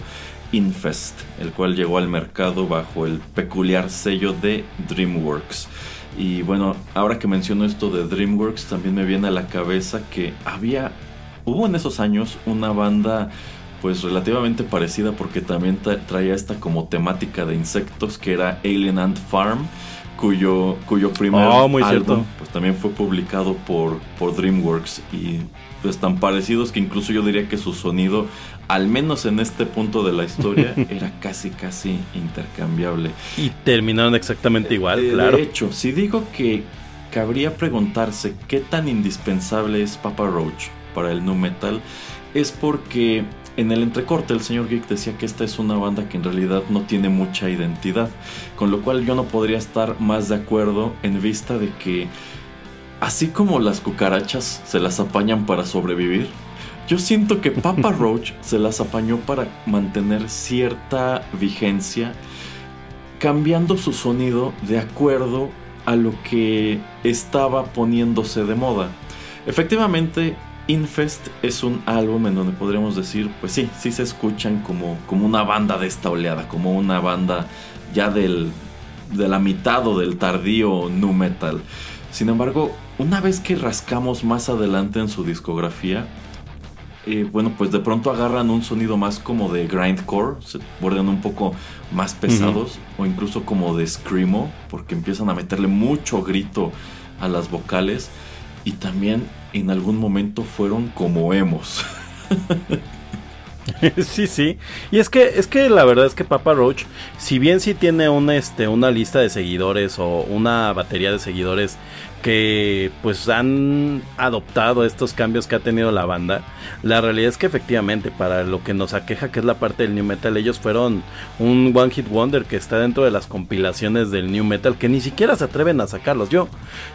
Infest, el cual llegó al mercado bajo el peculiar sello de DreamWorks. Y bueno, ahora que menciono esto de DreamWorks, también me viene a la cabeza que había, hubo en esos años una banda pues relativamente parecida porque también traía esta como temática de insectos que era Alien Ant Farm cuyo, cuyo primer oh, muy álbum pues también fue publicado por, por DreamWorks. Y pues tan parecidos que incluso yo diría que su sonido al menos en este punto de la historia, era casi, casi intercambiable. Y terminaron exactamente igual, claro. De hecho, si digo que cabría preguntarse qué tan indispensable es Papa Roach para el nu metal, es porque en el entrecorte el señor Geek decía que esta es una banda que en realidad no tiene mucha identidad, con lo cual yo no podría estar más de acuerdo en vista de que así como las cucarachas se las apañan para sobrevivir, yo siento que Papa Roach se las apañó para mantener cierta vigencia, cambiando su sonido de acuerdo a lo que estaba poniéndose de moda. Efectivamente, Infest es un álbum en donde podríamos decir, pues sí, sí se escuchan como, como una banda de esta oleada, como una banda ya del, de la mitad o del tardío nu metal. Sin embargo, una vez que rascamos más adelante en su discografía, eh, bueno, pues de pronto agarran un sonido más como de grindcore, se vuelven un poco más pesados o incluso como de screamo, porque empiezan a meterle mucho grito a las vocales y también en algún momento fueron como emos. sí, sí. Y es que, es que la verdad es que Papa Roach, si bien sí tiene este, una lista de seguidores o una batería de seguidores que pues han adoptado estos cambios que ha tenido la banda. La realidad es que efectivamente para lo que nos aqueja que es la parte del new metal ellos fueron un one hit wonder que está dentro de las compilaciones del new metal que ni siquiera se atreven a sacarlos. Yo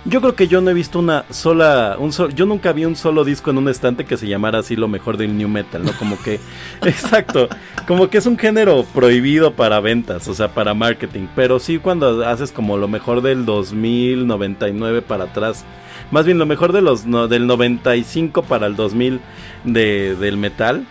yo creo que yo no he visto una sola un yo nunca vi un solo disco en un estante que se llamara así lo mejor del new metal, ¿no? Como que exacto, como que es un género prohibido para ventas, o sea, para marketing, pero sí cuando haces como lo mejor del 2099 para atrás. Más bien lo mejor de los del 95 para el 2000 de, del metal.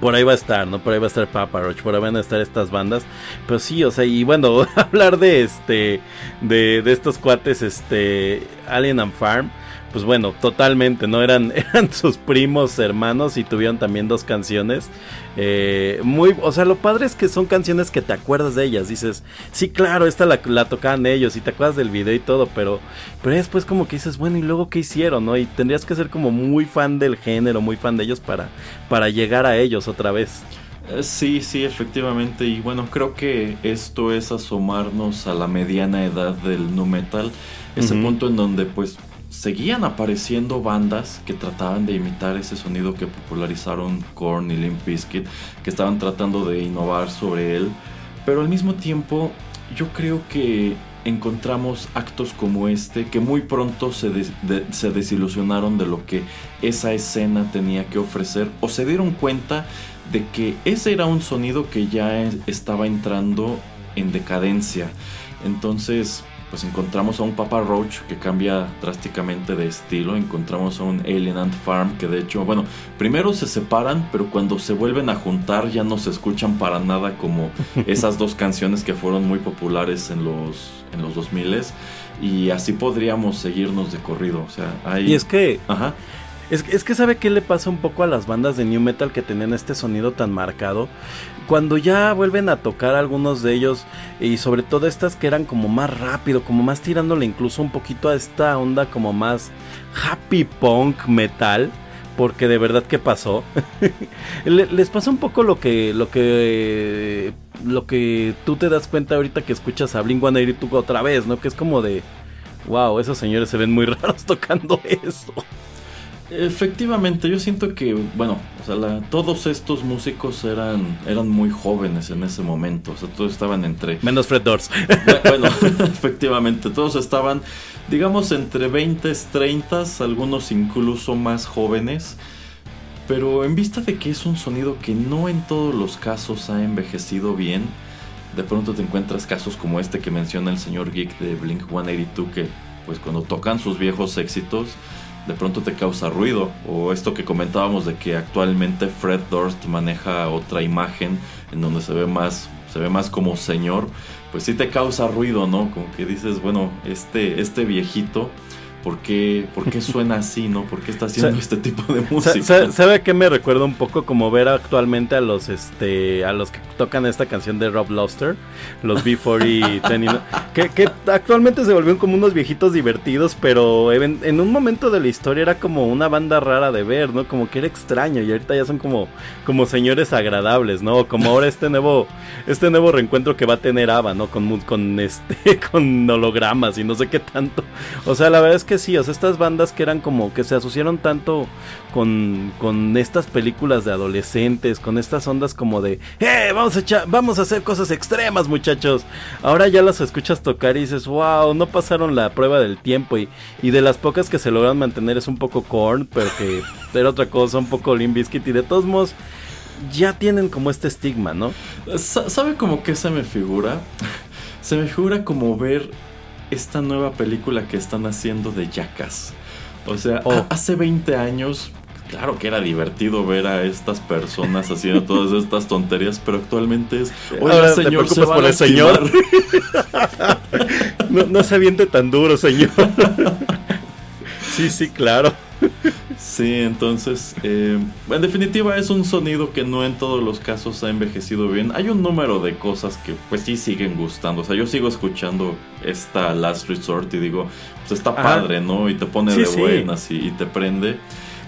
Por ahí va a estar, ¿no? Por ahí va a estar Papa Roach, por ahí van a estar estas bandas. Pero sí, o sea, y bueno, hablar de este, de, de estos cuates, este, Alien and Farm pues bueno, totalmente, ¿no? Eran, eran sus primos hermanos y tuvieron también dos canciones. Eh, muy, o sea, lo padre es que son canciones que te acuerdas de ellas. Dices, sí, claro, esta la, la tocaban ellos y te acuerdas del video y todo, pero, pero después como que dices, bueno, ¿y luego qué hicieron, no? Y tendrías que ser como muy fan del género, muy fan de ellos para, para llegar a ellos otra vez. Eh, sí, sí, efectivamente. Y bueno, creo que esto es asomarnos a la mediana edad del nu metal. Ese punto en donde pues seguían apareciendo bandas que trataban de imitar ese sonido que popularizaron Korn y Limp Bizkit, que estaban tratando de innovar sobre él, pero al mismo tiempo yo creo que encontramos actos como este que muy pronto se, se desilusionaron de lo que esa escena tenía que ofrecer o se dieron cuenta de que ese era un sonido que ya estaba entrando en decadencia. Entonces, pues encontramos a un Papa Roach que cambia drásticamente de estilo, encontramos a un Alien Ant Farm que de hecho, bueno, primero se separan, pero cuando se vuelven a juntar ya no se escuchan para nada como esas dos canciones que fueron muy populares en los, en los 2000 y así podríamos seguirnos de corrido, o sea, hay... Y es que... Ajá. Es, es, que sabe qué le pasa un poco a las bandas de new metal que tenían este sonido tan marcado. Cuando ya vuelven a tocar algunos de ellos y sobre todo estas que eran como más rápido, como más tirándole incluso un poquito a esta onda como más happy punk metal. Porque de verdad que pasó. Les pasa un poco lo que lo que lo que tú te das cuenta ahorita que escuchas a Blink-182 otra vez, ¿no? Que es como de wow, esos señores se ven muy raros tocando eso. Efectivamente, yo siento que, bueno, o sea, todos estos músicos eran, eran muy jóvenes en ese momento, o sea, todos estaban entre... Menos Fred Doors. Bueno, efectivamente, todos estaban, digamos, entre 20, 30, algunos incluso más jóvenes, pero en vista de que es un sonido que no en todos los casos ha envejecido bien, de pronto te encuentras casos como este que menciona el señor Geek de Blink 182, que pues cuando tocan sus viejos éxitos, de pronto te causa ruido. O esto que comentábamos de que actualmente Fred Durst maneja otra imagen en donde se ve más, se ve más como señor, pues sí te causa ruido, ¿no? Como que dices, bueno, este, este viejito ¿Por qué, suena así, no? ¿Por qué está haciendo este tipo de música? ¿Sabe qué me recuerda un poco como ver actualmente a los este a los que tocan esta canción de Rob Luster, los B40 que, que actualmente se volvieron como unos viejitos divertidos, pero en, un momento de la historia era como una banda rara de ver, ¿no? Como que era extraño y ahorita ya son como como señores agradables, ¿no? Como ahora este nuevo este nuevo reencuentro que va a tener Ava, ¿no? Con con este con hologramas y no sé qué tanto. O sea, la verdad es que sí, o sea, estas bandas que eran como que se asociaron tanto con, con estas películas de adolescentes, con estas ondas como de, ¡eh! Vamos a, echar, vamos a hacer cosas extremas, muchachos. Ahora ya las escuchas tocar y dices, wow, no pasaron la prueba del tiempo. Y, y de las pocas que se logran mantener es un poco corn, pero que era otra cosa, un poco Limp Bizkit. Y de todos modos, ya tienen como este estigma, ¿no? ¿Sabe como que se me figura? Se me figura como ver esta nueva película que están haciendo de Jackass. O sea, oh. hace 20 años, claro que era divertido ver a estas personas haciendo todas estas tonterías, pero actualmente es. Oiga, señor, se por el señor. no, no se aviente tan duro, señor. sí, sí, claro. Sí, entonces, eh, en definitiva es un sonido que no en todos los casos ha envejecido bien. Hay un número de cosas que pues sí siguen gustando. O sea, yo sigo escuchando esta Last Resort y digo, pues está padre, ¿no? Y te pone de buenas y, te prende.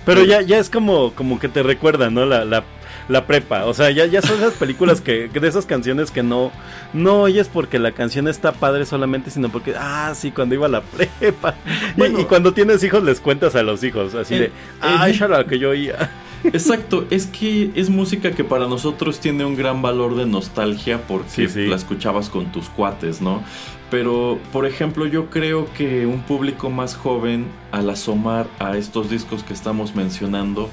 Pero, ya, ya es como, como que te recuerda, ¿no? La, la la prepa. O sea, ya, ya son esas películas que, de esas canciones que no, no oyes porque la canción está padre solamente, sino porque, ah, sí, cuando iba a la prepa. y, cuando tienes hijos les cuentas a los hijos, así de, ah, esa era la que yo oía. Exacto, es que es música que para nosotros tiene un gran valor de nostalgia porque la escuchabas con tus cuates, ¿no? Pero, por ejemplo, yo creo que un público más joven, al asomar a estos discos que estamos mencionando,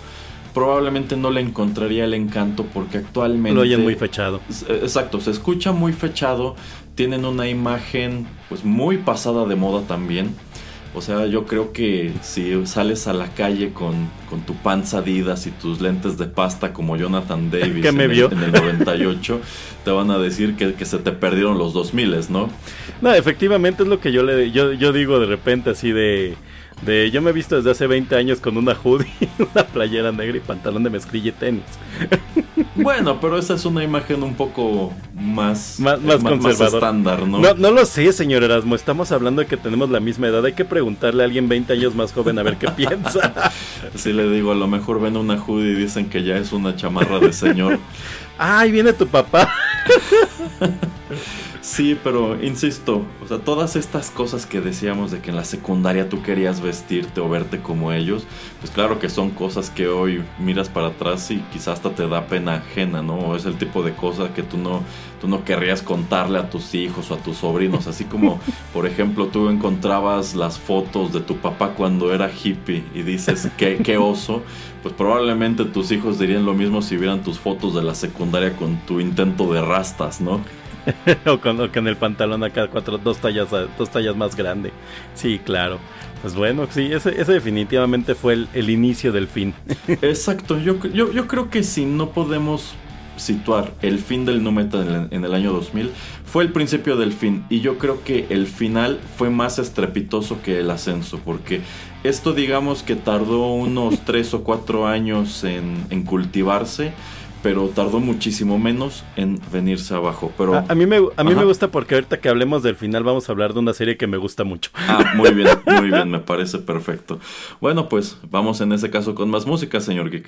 probablemente no le encontraría el encanto porque actualmente... Lo oyen muy fechado. Eh, exacto, se escucha muy fechado, tienen una imagen pues muy pasada de moda también. O sea, yo creo que si sales a la calle con, con tu panza Adidas y tus lentes de pasta como Jonathan Davis en, El, en, El, 98, te van a decir que, que, se te perdieron los 2000, ¿no? No, efectivamente es lo que yo le yo, yo digo de repente así de de yo me he visto desde hace 20 años con una hoodie, una playera negra y pantalón de mezclilla y tenis. Bueno, pero esa es una imagen un poco más, más, más, estándar, ¿no? ¿no? No lo sé, señor Erasmo. Estamos hablando de que tenemos la misma edad. Hay que preguntarle a alguien 20 años más joven a ver qué piensa. Si le digo, a lo mejor ven una hoodie y dicen que ya es una chamarra de señor. ¡Ay, viene tu papá! Sí, pero insisto, o sea, todas estas cosas que decíamos de que en la secundaria tú querías vestirte o verte como ellos, pues claro que son cosas que hoy miras para atrás y quizás hasta te da pena ajena, ¿no? Es el tipo de cosas que tú no, tú no querrías contarle a tus hijos o a tus sobrinos, así como, por ejemplo, tú encontrabas las fotos de tu papá cuando era hippie y dices, qué, qué oso, pues probablemente tus hijos dirían lo mismo si vieran tus fotos de la secundaria con tu intento de rastas, ¿no? o, con, el pantalón acá cuatro, dos tallas, dos tallas más grande. Sí, claro. Pues bueno, sí, ese, definitivamente fue el, inicio del fin. Exacto, yo, yo, yo creo que si no podemos situar el fin del nu metal en el, año 2000 fue el principio del fin y yo creo que el final fue más estrepitoso que el ascenso porque esto digamos que tardó unos 3 o 4 años en, en cultivarse pero tardó muchísimo menos en venirse abajo. Pero a, mí me a mí me gusta porque ahorita que hablemos del final vamos a hablar de una serie que me gusta mucho. Ah, muy bien, muy bien, me parece perfecto. Bueno, pues vamos en ese caso con más música, señor Geek.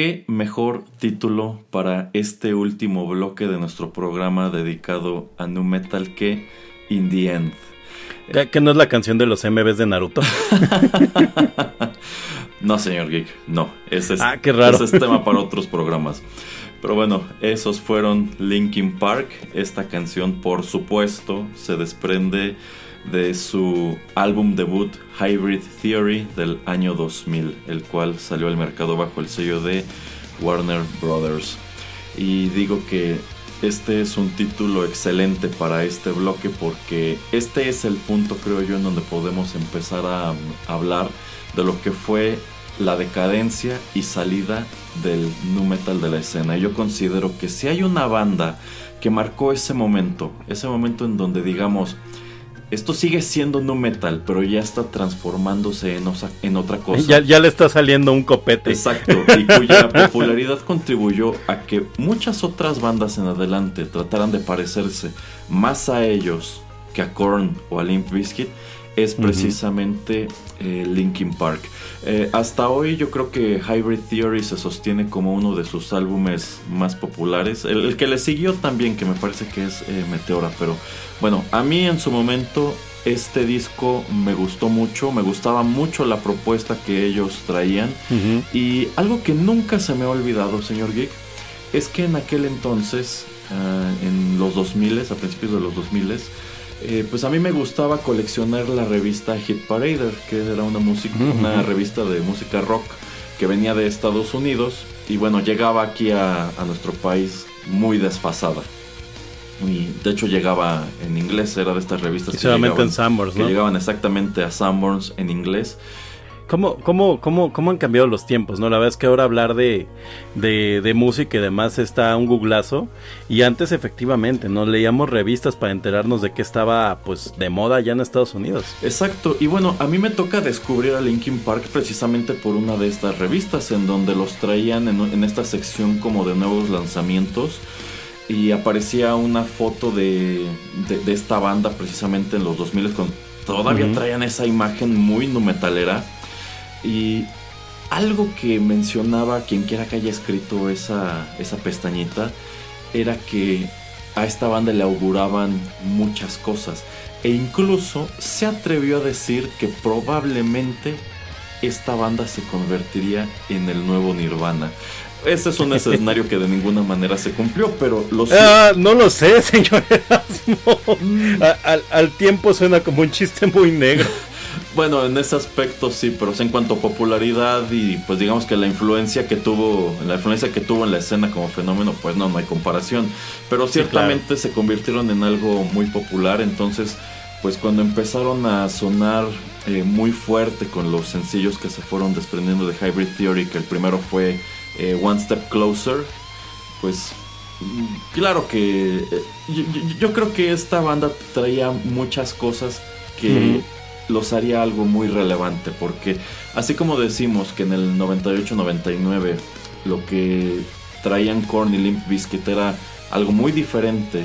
¿Qué mejor título para este último bloque de nuestro programa dedicado a Nu Metal que In the End? ¿Que no es la canción de los MVs de Naruto? No, señor Geek, no. Ese es, Ah, qué raro. ese es tema para otros programas. Pero bueno, esos fueron Linkin Park. Esta canción, por supuesto, se desprende de su álbum debut Hybrid Theory del año 2000, el cual salió al mercado bajo el sello de Warner Brothers. Y digo que este es un título excelente para este bloque porque este es el punto, creo yo, en donde podemos empezar a, a hablar de lo que fue la decadencia y salida del nu metal de la escena. Yo considero que si hay una banda que marcó ese momento, ese momento en donde digamos, esto sigue siendo nu metal, pero ya está transformándose en, osa- en otra cosa. Ya, ya le está saliendo un copete. Exacto, y cuya popularidad contribuyó a que muchas otras bandas en adelante trataran de parecerse más a ellos que a Korn o a Limp Bizkit, es precisamente eh, Linkin Park. Eh, hasta hoy yo creo que Hybrid Theory se sostiene como uno de sus álbumes más populares. El, el que le siguió también, que me parece que es eh, Meteora, pero bueno, a mí en su momento este disco me gustó mucho, me gustaba mucho la propuesta que ellos traían. Y algo que nunca se me ha olvidado, señor Geek, es que en aquel entonces, ah, en los 2000, a principios de los 2000, eh, pues a mí me gustaba coleccionar la revista Hit Parader, que era una, música, una revista de música rock que venía de Estados Unidos y bueno, llegaba aquí a, a nuestro país muy desfasada. Y de hecho llegaba en inglés, era de estas revistas que llegaban, en Sanborns, que llegaban exactamente a Sanborns en inglés. ¿Cómo, cómo, cómo, cómo han cambiado los tiempos? ¿no? La verdad es que ahora hablar de, de, de, música y demás está un googlazo. Y antes efectivamente, nos leíamos revistas para enterarnos de qué estaba pues de moda ya en Estados Unidos. Exacto. Y bueno, a mí me toca descubrir a Linkin Park precisamente por una de estas revistas en donde los traían en, en esta sección como de nuevos lanzamientos y aparecía una foto de, de, esta banda precisamente en los 2000 con todavía traían esa imagen muy numetalera y algo que mencionaba quien quiera que haya escrito esa, esa pestañita era que a esta banda le auguraban muchas cosas e incluso se atrevió a decir que probablemente esta banda se convertiría en el nuevo Nirvana. Ese es un escenario que de ninguna manera se cumplió, pero lo ah, No lo sé, señor Erasmo. Mm. al, tiempo suena como un chiste muy negro. Bueno, en ese aspecto sí, pero en cuanto a popularidad y pues digamos que la influencia que tuvo, la influencia que tuvo en la escena como fenómeno, pues no, no hay comparación. Pero ciertamente se convirtieron en algo muy popular, entonces pues cuando empezaron a sonar eh, muy fuerte con los sencillos que se fueron desprendiendo de Hybrid Theory, que el primero fue eh, One Step Closer, pues claro que eh, yo, creo que esta banda traía muchas cosas que los haría algo muy relevante, porque así como decimos que en el 98-99 lo que traían Korn y Limp Bizkit era algo muy diferente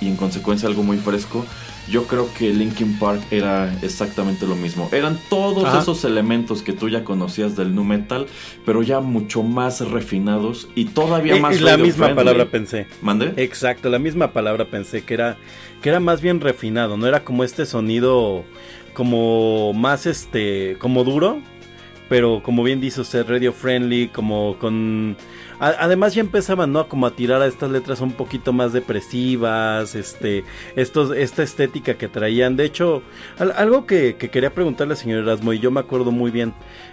y en consecuencia algo muy fresco, yo creo que Linkin Park era exactamente lo mismo. Eran todos esos elementos que tú ya conocías del nu metal, pero ya mucho más refinados y todavía eh, más. Y la misma palabra pensé. ¿Mande? Exacto, la misma palabra pensé que era que era más bien refinado, no era como este sonido como más este como duro, pero como bien dice usted radio friendly, como con además ya empezaban, ¿no? Como a tirar a estas letras un poquito más depresivas, este, estos, esta estética que traían. De hecho, algo que, quería preguntarle señor Erasmo, y yo me acuerdo muy bien.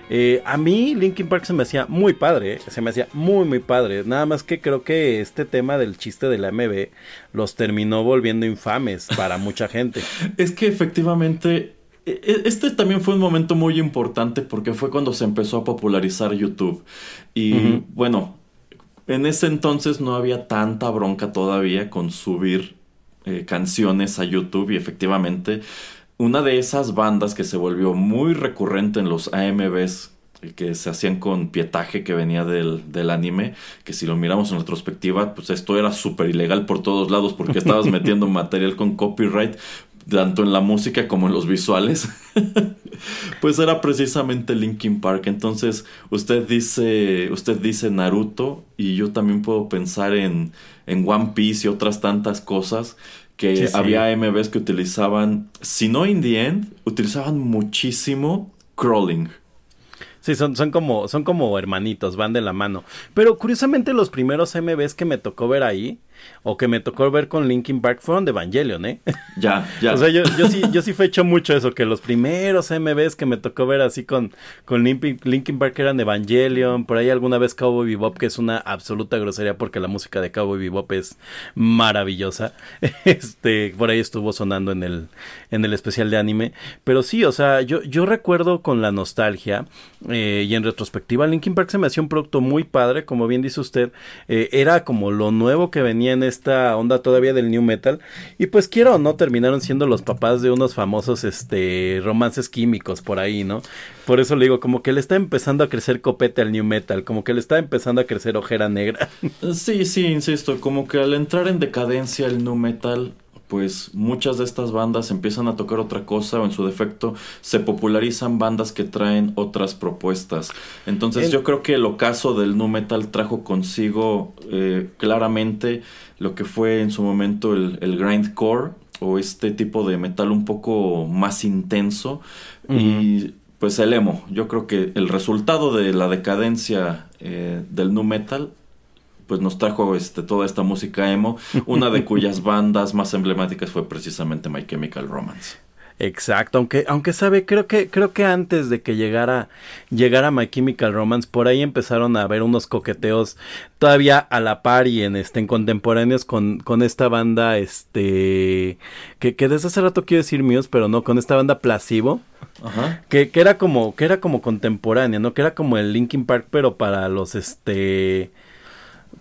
Eh, a mí Linkin Park se me hacía muy padre, se me hacía muy muy padre. Nada más que creo que este tema del chiste de la MB los terminó volviendo infames para mucha gente. es que efectivamente este también fue un momento muy importante porque fue cuando se empezó a popularizar YouTube. Y bueno, en ese entonces no había tanta bronca todavía con subir eh, canciones a YouTube y efectivamente una de esas bandas que se volvió muy recurrente en los AMVs que se hacían con pietaje que venía del, del, anime, que si lo miramos en retrospectiva, pues esto era súper ilegal por todos lados porque estabas metiendo material con copyright, tanto en la música como en los visuales, pues era precisamente Linkin Park. Entonces, usted dice, usted dice Naruto y yo también puedo pensar en, en One Piece y otras tantas cosas que había MVs que utilizaban, si no in the end, utilizaban muchísimo crawling. Sí, son, son, como, son como hermanitos, van de la mano. Pero curiosamente los primeros MVs que me tocó ver ahí, o que me tocó ver con Linkin Park fueron de Evangelion, ¿eh? Ya, ya. o sea, yo, yo sí, yo sí fecho mucho eso, que los primeros MVs que me tocó ver así con, con Linkin, Park eran Evangelion, por ahí alguna vez Cowboy Bebop, que es una absoluta grosería porque la música de Cowboy Bebop es maravillosa. Este, por ahí estuvo sonando en el, en el especial de anime. Pero sí, o sea, yo, yo recuerdo con la nostalgia, eh, y en retrospectiva, Linkin Park se me hacía un producto muy padre, como bien dice usted, eh, era como lo nuevo que venía en esta onda todavía del new metal. Y pues quiero o no, terminaron siendo los papás de unos famosos este romances químicos por ahí, ¿no? Por eso le digo, como que le está empezando a crecer copete al new metal, como que le está empezando a crecer ojera negra. Sí, sí, insisto, como que al entrar en decadencia el new metal pues muchas de estas bandas empiezan a tocar otra cosa o en su defecto se popularizan bandas que traen otras propuestas. Entonces yo creo que el ocaso del nu metal trajo consigo eh, claramente lo que fue en su momento el, el grindcore o este tipo de metal un poco más intenso y pues el emo. Yo creo que el resultado de la decadencia eh, del nu metal pues nos trajo este, toda esta música emo, una de cuyas bandas más emblemáticas fue precisamente My Chemical Romance. Exacto, aunque, aunque sabe, creo que, creo que antes de que llegara, llegara My Chemical Romance, por ahí empezaron a haber unos coqueteos todavía a la par y en este, en contemporáneos con, con esta banda, este, que, que desde hace rato quiero decir míos, pero no, con esta banda Placebo. Ajá. Que, que era como, que era como contemporánea, ¿no? Que era como el Linkin Park, pero para los este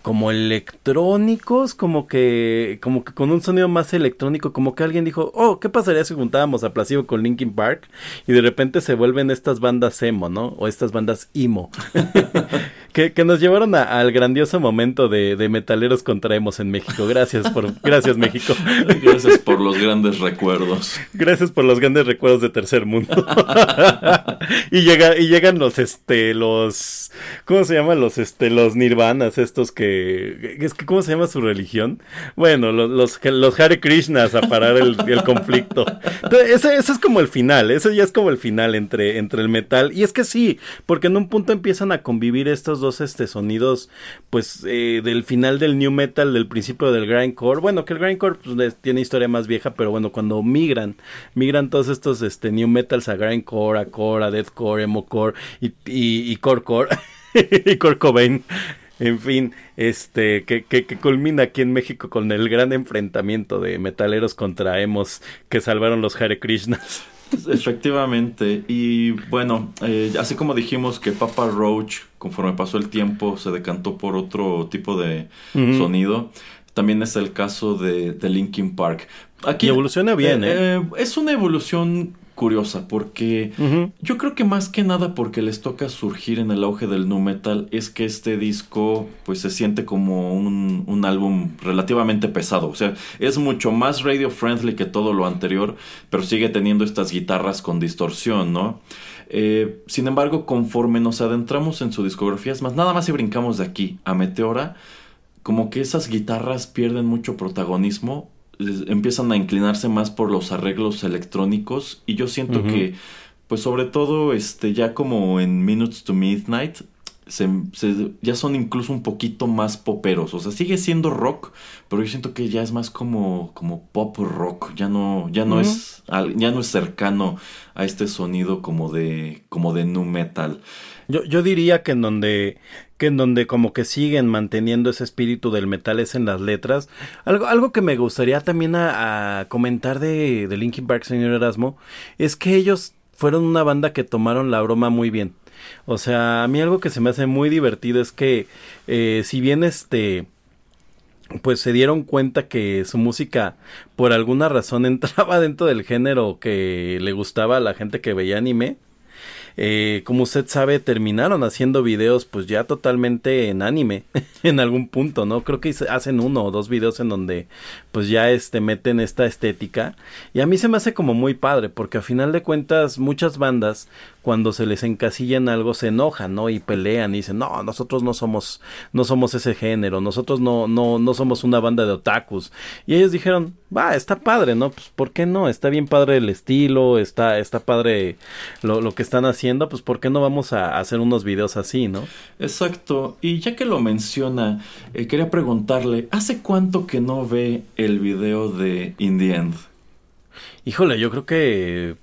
como electrónicos, como que, como que con un sonido más electrónico, como que alguien dijo, oh, ¿qué pasaría si juntábamos a Placido con Linkin Park? Y de repente se vuelven estas bandas emo, ¿no? O estas bandas emo. que, que, nos llevaron al grandioso momento de, de, metaleros contra emos en México. Gracias por, gracias México. Gracias por los grandes recuerdos. Gracias por los grandes recuerdos de tercer mundo. y llega, y llegan los, este, los, ¿cómo se llaman? Los, este, los nirvanas, estos que es que ¿cómo se llama su religión? Bueno, los, los, Hare Krishnas a parar el, conflicto. ese, ese, es como el final, eso ya es como el final entre, entre el metal. Y es que sí, porque en un punto empiezan a convivir estos dos este, sonidos, pues, eh, del final del new metal, del principio del grindcore. Bueno, que el grindcore pues, tiene historia más vieja, pero bueno, cuando migran, migran todos estos este, new metals a grindcore, a core, a deathcore, emocore y, y, y corecore. y Kurt Cobain. En fin, este, que, que, que, culmina aquí en México con el gran enfrentamiento de metaleros contra emos que salvaron los Hare Krishnas. Efectivamente, y bueno, eh, así como dijimos que Papa Roach, conforme pasó el tiempo, se decantó por otro tipo de uh -huh. sonido, también es el caso de, de Linkin Park. Aquí y evoluciona bien, ¿eh? ¿eh? Es una evolución curiosa porque uh -huh. yo creo que más que nada porque les toca surgir en el auge del nu metal es que este disco pues se siente como un, un, álbum relativamente pesado o sea es mucho más radio friendly que todo lo anterior pero sigue teniendo estas guitarras con distorsión no eh, sin embargo conforme nos adentramos en su discografía es más nada más si brincamos de aquí a Meteora como que esas guitarras pierden mucho protagonismo empiezan a inclinarse más por los arreglos electrónicos y yo siento uh -huh. que pues sobre todo este ya como en Minutes to Midnight se, se, ya son incluso un poquito más poperos o sea sigue siendo rock pero yo siento que ya es más como como pop rock ya no ya no uh -huh. es ya no es cercano a este sonido como de como de nu metal yo, yo diría que en donde que en donde como que siguen manteniendo ese espíritu del metal es en las letras. Algo, algo que me gustaría también a, comentar de, de Linkin Park, señor Erasmo, es que ellos fueron una banda que tomaron la broma muy bien. O sea, a mí algo que se me hace muy divertido es que eh, si bien este pues se dieron cuenta que su música por alguna razón entraba dentro del género que le gustaba a la gente que veía anime, eh, como usted sabe, terminaron haciendo videos pues ya totalmente en anime en algún punto, ¿no? Creo que hacen uno o dos videos en donde pues ya este meten esta estética y a mí se me hace como muy padre porque a final de cuentas muchas bandas cuando se les encasilla en algo se enojan, ¿no? Y pelean y dicen, no, nosotros no somos, no somos ese género, nosotros no, no, no somos una banda de otakus. Y ellos dijeron, va, está padre, ¿no? Pues, ¿por qué no? Está bien padre el estilo, está, está padre lo, lo que están haciendo, pues, ¿por qué no vamos a hacer unos videos así, ¿no? Exacto. Y ya que lo menciona, eh, quería preguntarle, ¿hace cuánto que no ve el video de In the End? Híjole, yo creo que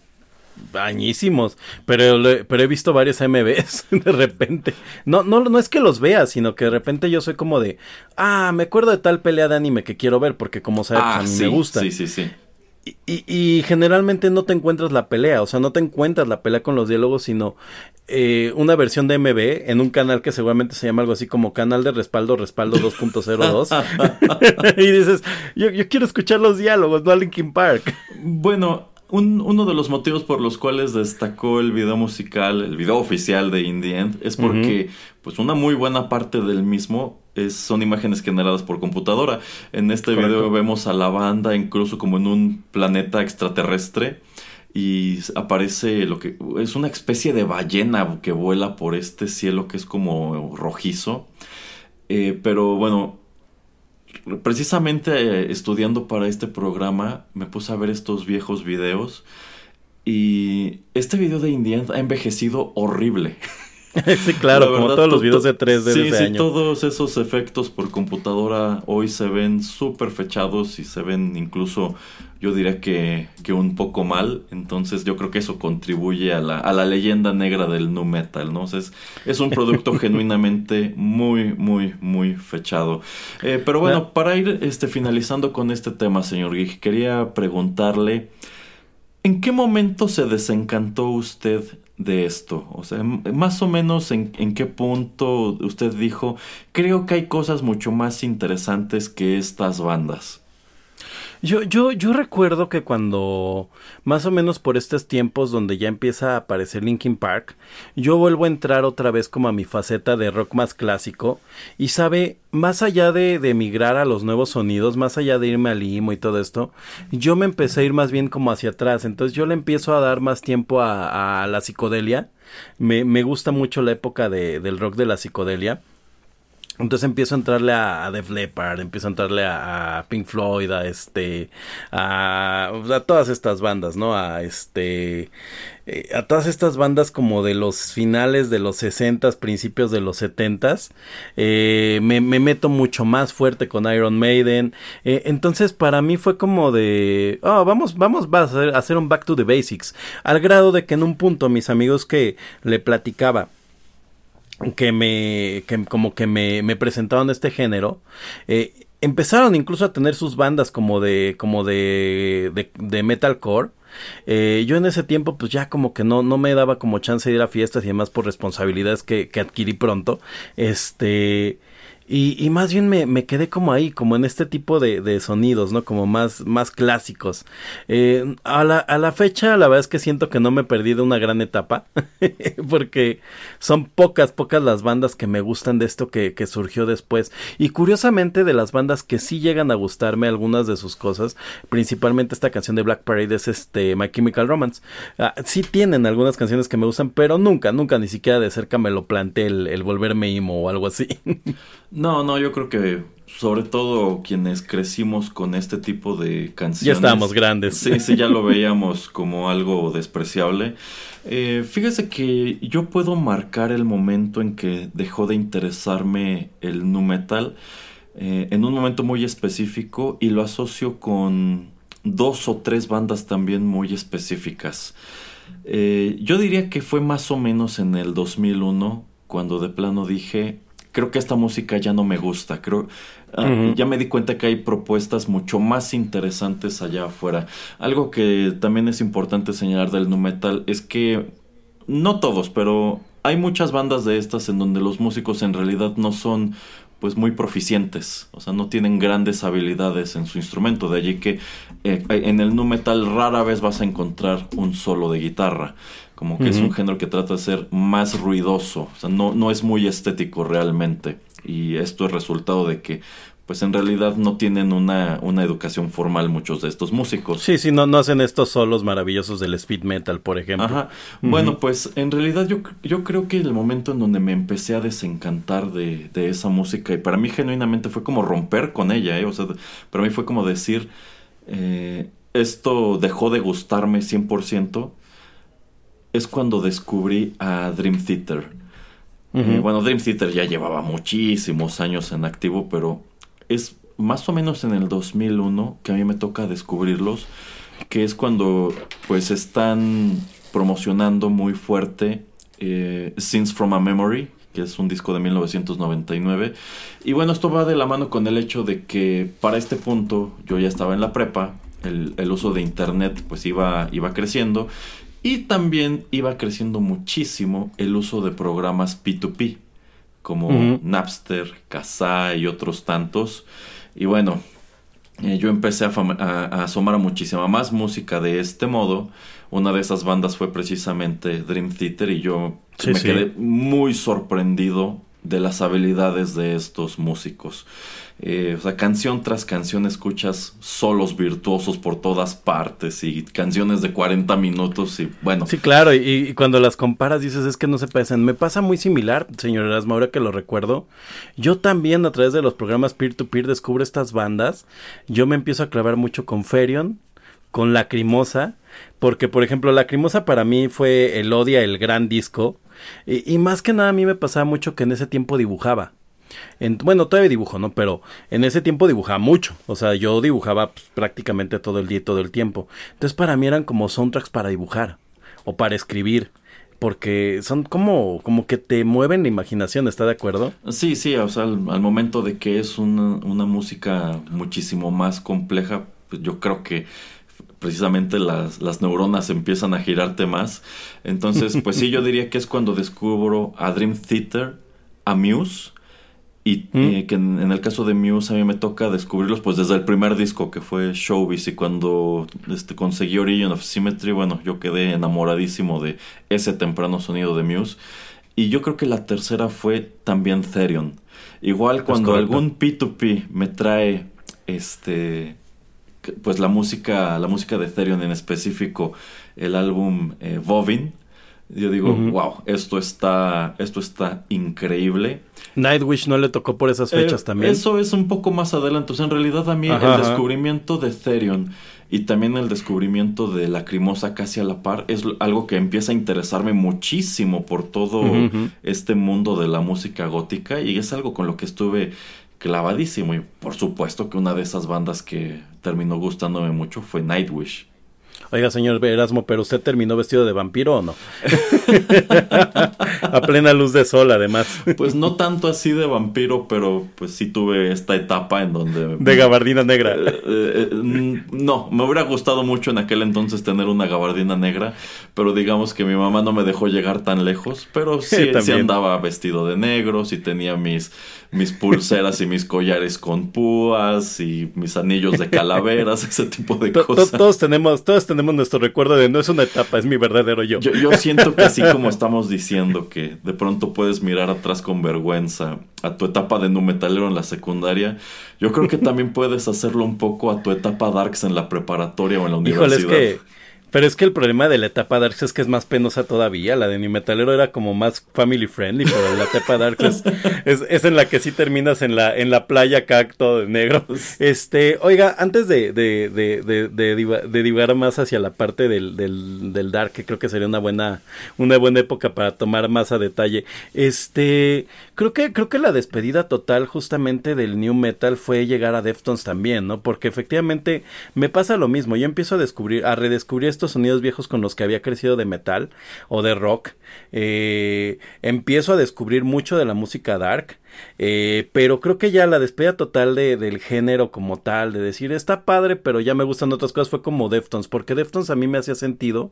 añísimos, pero, pero he visto varios MVs de repente. No, no, no es que los vea, sino que de repente yo soy como de, ah, me acuerdo de tal pelea de anime que quiero ver, porque como sabes, ah, a mí sí, me gusta. Sí, sí, sí. Y, y, y, generalmente no te encuentras la pelea, o sea, no te encuentras la pelea con los diálogos, sino eh, una versión de MV en un canal que seguramente se llama algo así como canal de respaldo, respaldo 2.02. y dices, yo, yo quiero escuchar los diálogos, no a Linkin Park. Bueno, un, uno de los motivos por los cuales destacó el video musical, el video oficial de In the End, es porque, uh -huh. pues, una muy buena parte del mismo es, son imágenes generadas por computadora. En este Correcto. video vemos a la banda incluso como en un planeta extraterrestre y aparece lo que es una especie de ballena que vuela por este cielo que es como rojizo. Eh, pero bueno, precisamente eh, estudiando para este programa me puse a ver estos viejos videos y este video de Indian ha envejecido horrible. sí, claro, como todos los videos de 3D sí, de ese sí, año. todos esos efectos por computadora hoy se ven súper fechados y se ven incluso, yo diría que, que, un poco mal. Entonces yo creo que eso contribuye a la, a la leyenda negra del nu metal, ¿no? O sea, es, es, un producto genuinamente muy, muy, muy fechado. Eh, pero bueno, para ir este, finalizando con este tema, señor Geek, quería preguntarle... ¿En qué momento se desencantó usted de esto? O sea, más o menos en, en, qué punto usted dijo, creo que hay cosas mucho más interesantes que estas bandas. Yo, yo, yo recuerdo que cuando, más o menos por estos tiempos donde ya empieza a aparecer Linkin Park, yo vuelvo a entrar otra vez como a mi faceta de rock más clásico y sabe, más allá de, de migrar a los nuevos sonidos, más allá de irme al limo y todo esto, yo me empecé a ir más bien como hacia atrás, entonces yo le empiezo a dar más tiempo a, a la psicodelia, me, me gusta mucho la época de, del rock de la psicodelia. Entonces empiezo a entrarle a, Def Leppard, empiezo a entrarle a, Pink Floyd, a este, a, a, todas estas bandas, ¿no? A este, eh, a todas estas bandas como de los finales de los 60 principios de los 70 eh, me, me, meto mucho más fuerte con Iron Maiden. Eh, entonces para mí fue como de, oh, vamos, vamos a hacer, hacer un back to the basics. Al grado de que en un punto mis amigos que le platicaba, que me que como que me, me presentaron este género eh, empezaron incluso a tener sus bandas como de como de de, metalcore. Eh, yo en ese tiempo pues ya como que no, no me daba como chance de ir a fiestas y demás por responsabilidades que, que adquirí pronto. Este y, más bien me, me, quedé como ahí, como en este tipo de, de sonidos, ¿no? Como más, más clásicos. Eh, a, la, a la fecha, la verdad es que siento que no me he perdido una gran etapa, porque son pocas, pocas las bandas que me gustan de esto que, que, surgió después. Y curiosamente, de las bandas que sí llegan a gustarme algunas de sus cosas, principalmente esta canción de Black Parade es este My Chemical Romance. Ah, sí tienen algunas canciones que me gustan, pero nunca, nunca, ni siquiera de cerca me lo planteé el, el volverme emo o algo así. No, no, yo creo que sobre todo quienes crecimos con este tipo de canciones. Ya estábamos grandes. Sí, sí, ya lo veíamos como algo despreciable. Eh, fíjese que yo puedo marcar el momento en que dejó de interesarme el nu metal eh, en un momento muy específico y lo asocio con dos o tres bandas también muy específicas. Eh, yo diría que fue más o menos en el 2001 cuando de plano dije creo que esta música ya no me gusta. Creo, uh -huh. ya me di cuenta que hay propuestas mucho más interesantes allá afuera. Algo que también es importante señalar del nu metal es que no todos, pero hay muchas bandas de estas en donde los músicos en realidad no son pues muy proficientes, o sea, no tienen grandes habilidades en su instrumento, de allí que eh, en el nu metal rara vez vas a encontrar un solo de guitarra, como que uh -huh. es un género que trata de ser más ruidoso, o sea, no, no es muy estético realmente, y esto es resultado de que pues en realidad no tienen una, una educación formal muchos de estos músicos. Sí, sí, no, no hacen estos solos maravillosos del speed metal, por ejemplo. Ajá. Uh -huh. Bueno, pues en realidad yo, yo creo que el momento en donde me empecé a desencantar de, de esa música, y para mí genuinamente fue como romper con ella, ¿eh? o sea, para mí fue como decir, eh, esto dejó de gustarme 100%, es cuando descubrí a Dream Theater. Uh -huh. eh, bueno, Dream Theater ya llevaba muchísimos años en activo, pero es más o menos en el 2001 que a mí me toca descubrirlos, que es cuando pues están promocionando muy fuerte eh, from a Memory, que es un disco de 1999. Y bueno, esto va de la mano con el hecho de que para este punto yo ya estaba en la prepa, el, el uso de internet pues iba, iba creciendo y también iba creciendo muchísimo el uso de programas P2P como uh -huh. Napster, Kazaa y otros tantos. Y bueno, eh, yo empecé a, a, a, asomar a muchísima más música de este modo. Una de esas bandas fue precisamente Dream Theater y yo sí, me sí. quedé muy sorprendido de las habilidades de estos músicos. Eh, o sea, canción tras canción escuchas solos virtuosos por todas partes y canciones de 40 minutos y bueno. Sí, claro, y, cuando las comparas dices es que no se parecen. Me pasa muy similar, señor Erasmo, ahora que lo recuerdo. Yo también a través de los programas peer-to-peer -peer descubro estas bandas. Yo me empiezo a clavar mucho con Ferion, con Lacrimosa, porque por ejemplo Lacrimosa para mí fue el Odia, el gran disco Y, más que nada a mí me pasaba mucho que en ese tiempo dibujaba. En, bueno, todavía dibujo, ¿no? Pero en ese tiempo dibujaba mucho. O sea, yo dibujaba pues, prácticamente todo el día y todo el tiempo. Entonces para mí eran como soundtracks para dibujar o para escribir. Porque son como, como que te mueven la imaginación, ¿está de acuerdo? Sí, sí, o sea, al, al momento de que es una, una música muchísimo más compleja, pues yo creo que precisamente las, las neuronas empiezan a girarte más. Entonces, pues sí, yo diría que es cuando descubro a Dream Theater, a Muse, y Mm. eh, que en, en el caso de Muse a mí me toca descubrirlos pues desde el primer disco que fue Showbiz y cuando este, conseguí Origin of Symmetry, bueno, yo quedé enamoradísimo de ese temprano sonido de Muse. Y yo creo que la tercera fue también Therion. Igual cuando algún P2P me trae este pues la música, la música de Therion en específico, el álbum eh, Vovin, yo digo, wow, esto está, esto está increíble. Nightwish no le tocó por esas fechas Eh, también. Eso es un poco más adelante. O sea, en realidad a mí Ajá, el ajá. descubrimiento de Therion y también el descubrimiento de Lacrimosa casi a la par es algo que empieza a interesarme muchísimo por todo este mundo de la música gótica y es algo con lo que estuve clavadísimo y por supuesto que una de esas bandas que terminó gustándome mucho fue Nightwish. Oiga, señor Erasmo, pero usted terminó vestido de vampiro o no? a plena luz de sol, además. Pues no tanto así de vampiro, pero pues sí tuve esta etapa en donde... De gabardina negra. Eh, eh, eh, no, me hubiera gustado mucho en aquel entonces tener una gabardina negra, pero digamos que mi mamá no me dejó llegar tan lejos, pero sí, sí andaba vestido de negro, sí tenía mis, mis pulseras y mis collares con púas y mis anillos de calaveras, ese tipo de cosas. todos tenemos, todos tenemos nuestro recuerdo de no es una etapa, es mi verdadero yo. Yo, yo siento que así como estamos diciendo que de pronto puedes mirar atrás con vergüenza a tu etapa de nu metalero en la secundaria, yo creo que también puedes hacerlo un poco a tu etapa darks en la preparatoria o en la Híjole, universidad. es que. Pero es que el problema de la etapa Darks es que es más penosa todavía. La de New Metalero era como más family friendly, pero la etapa Darks es, es, en la que sí terminas en la, en la playa todo de negro. Este, oiga, antes de, de, de, de, de divagar más hacia la parte del, del, del Dark, que creo que sería una buena, una buena época para tomar más a detalle. Este, creo que, creo que la despedida total justamente del New Metal fue llegar a Deftones también, ¿no? Porque efectivamente me pasa lo mismo. Yo empiezo a descubrir, a redescubrir estos sonidos viejos con los que había crecido de metal o de rock. Eh, empiezo a descubrir mucho de la música dark. eh, pero creo que ya la despedida total de, del género como tal, de decir está padre, pero ya me gustan otras cosas, fue como Deftones, porque Deftones a mí me hacía sentido,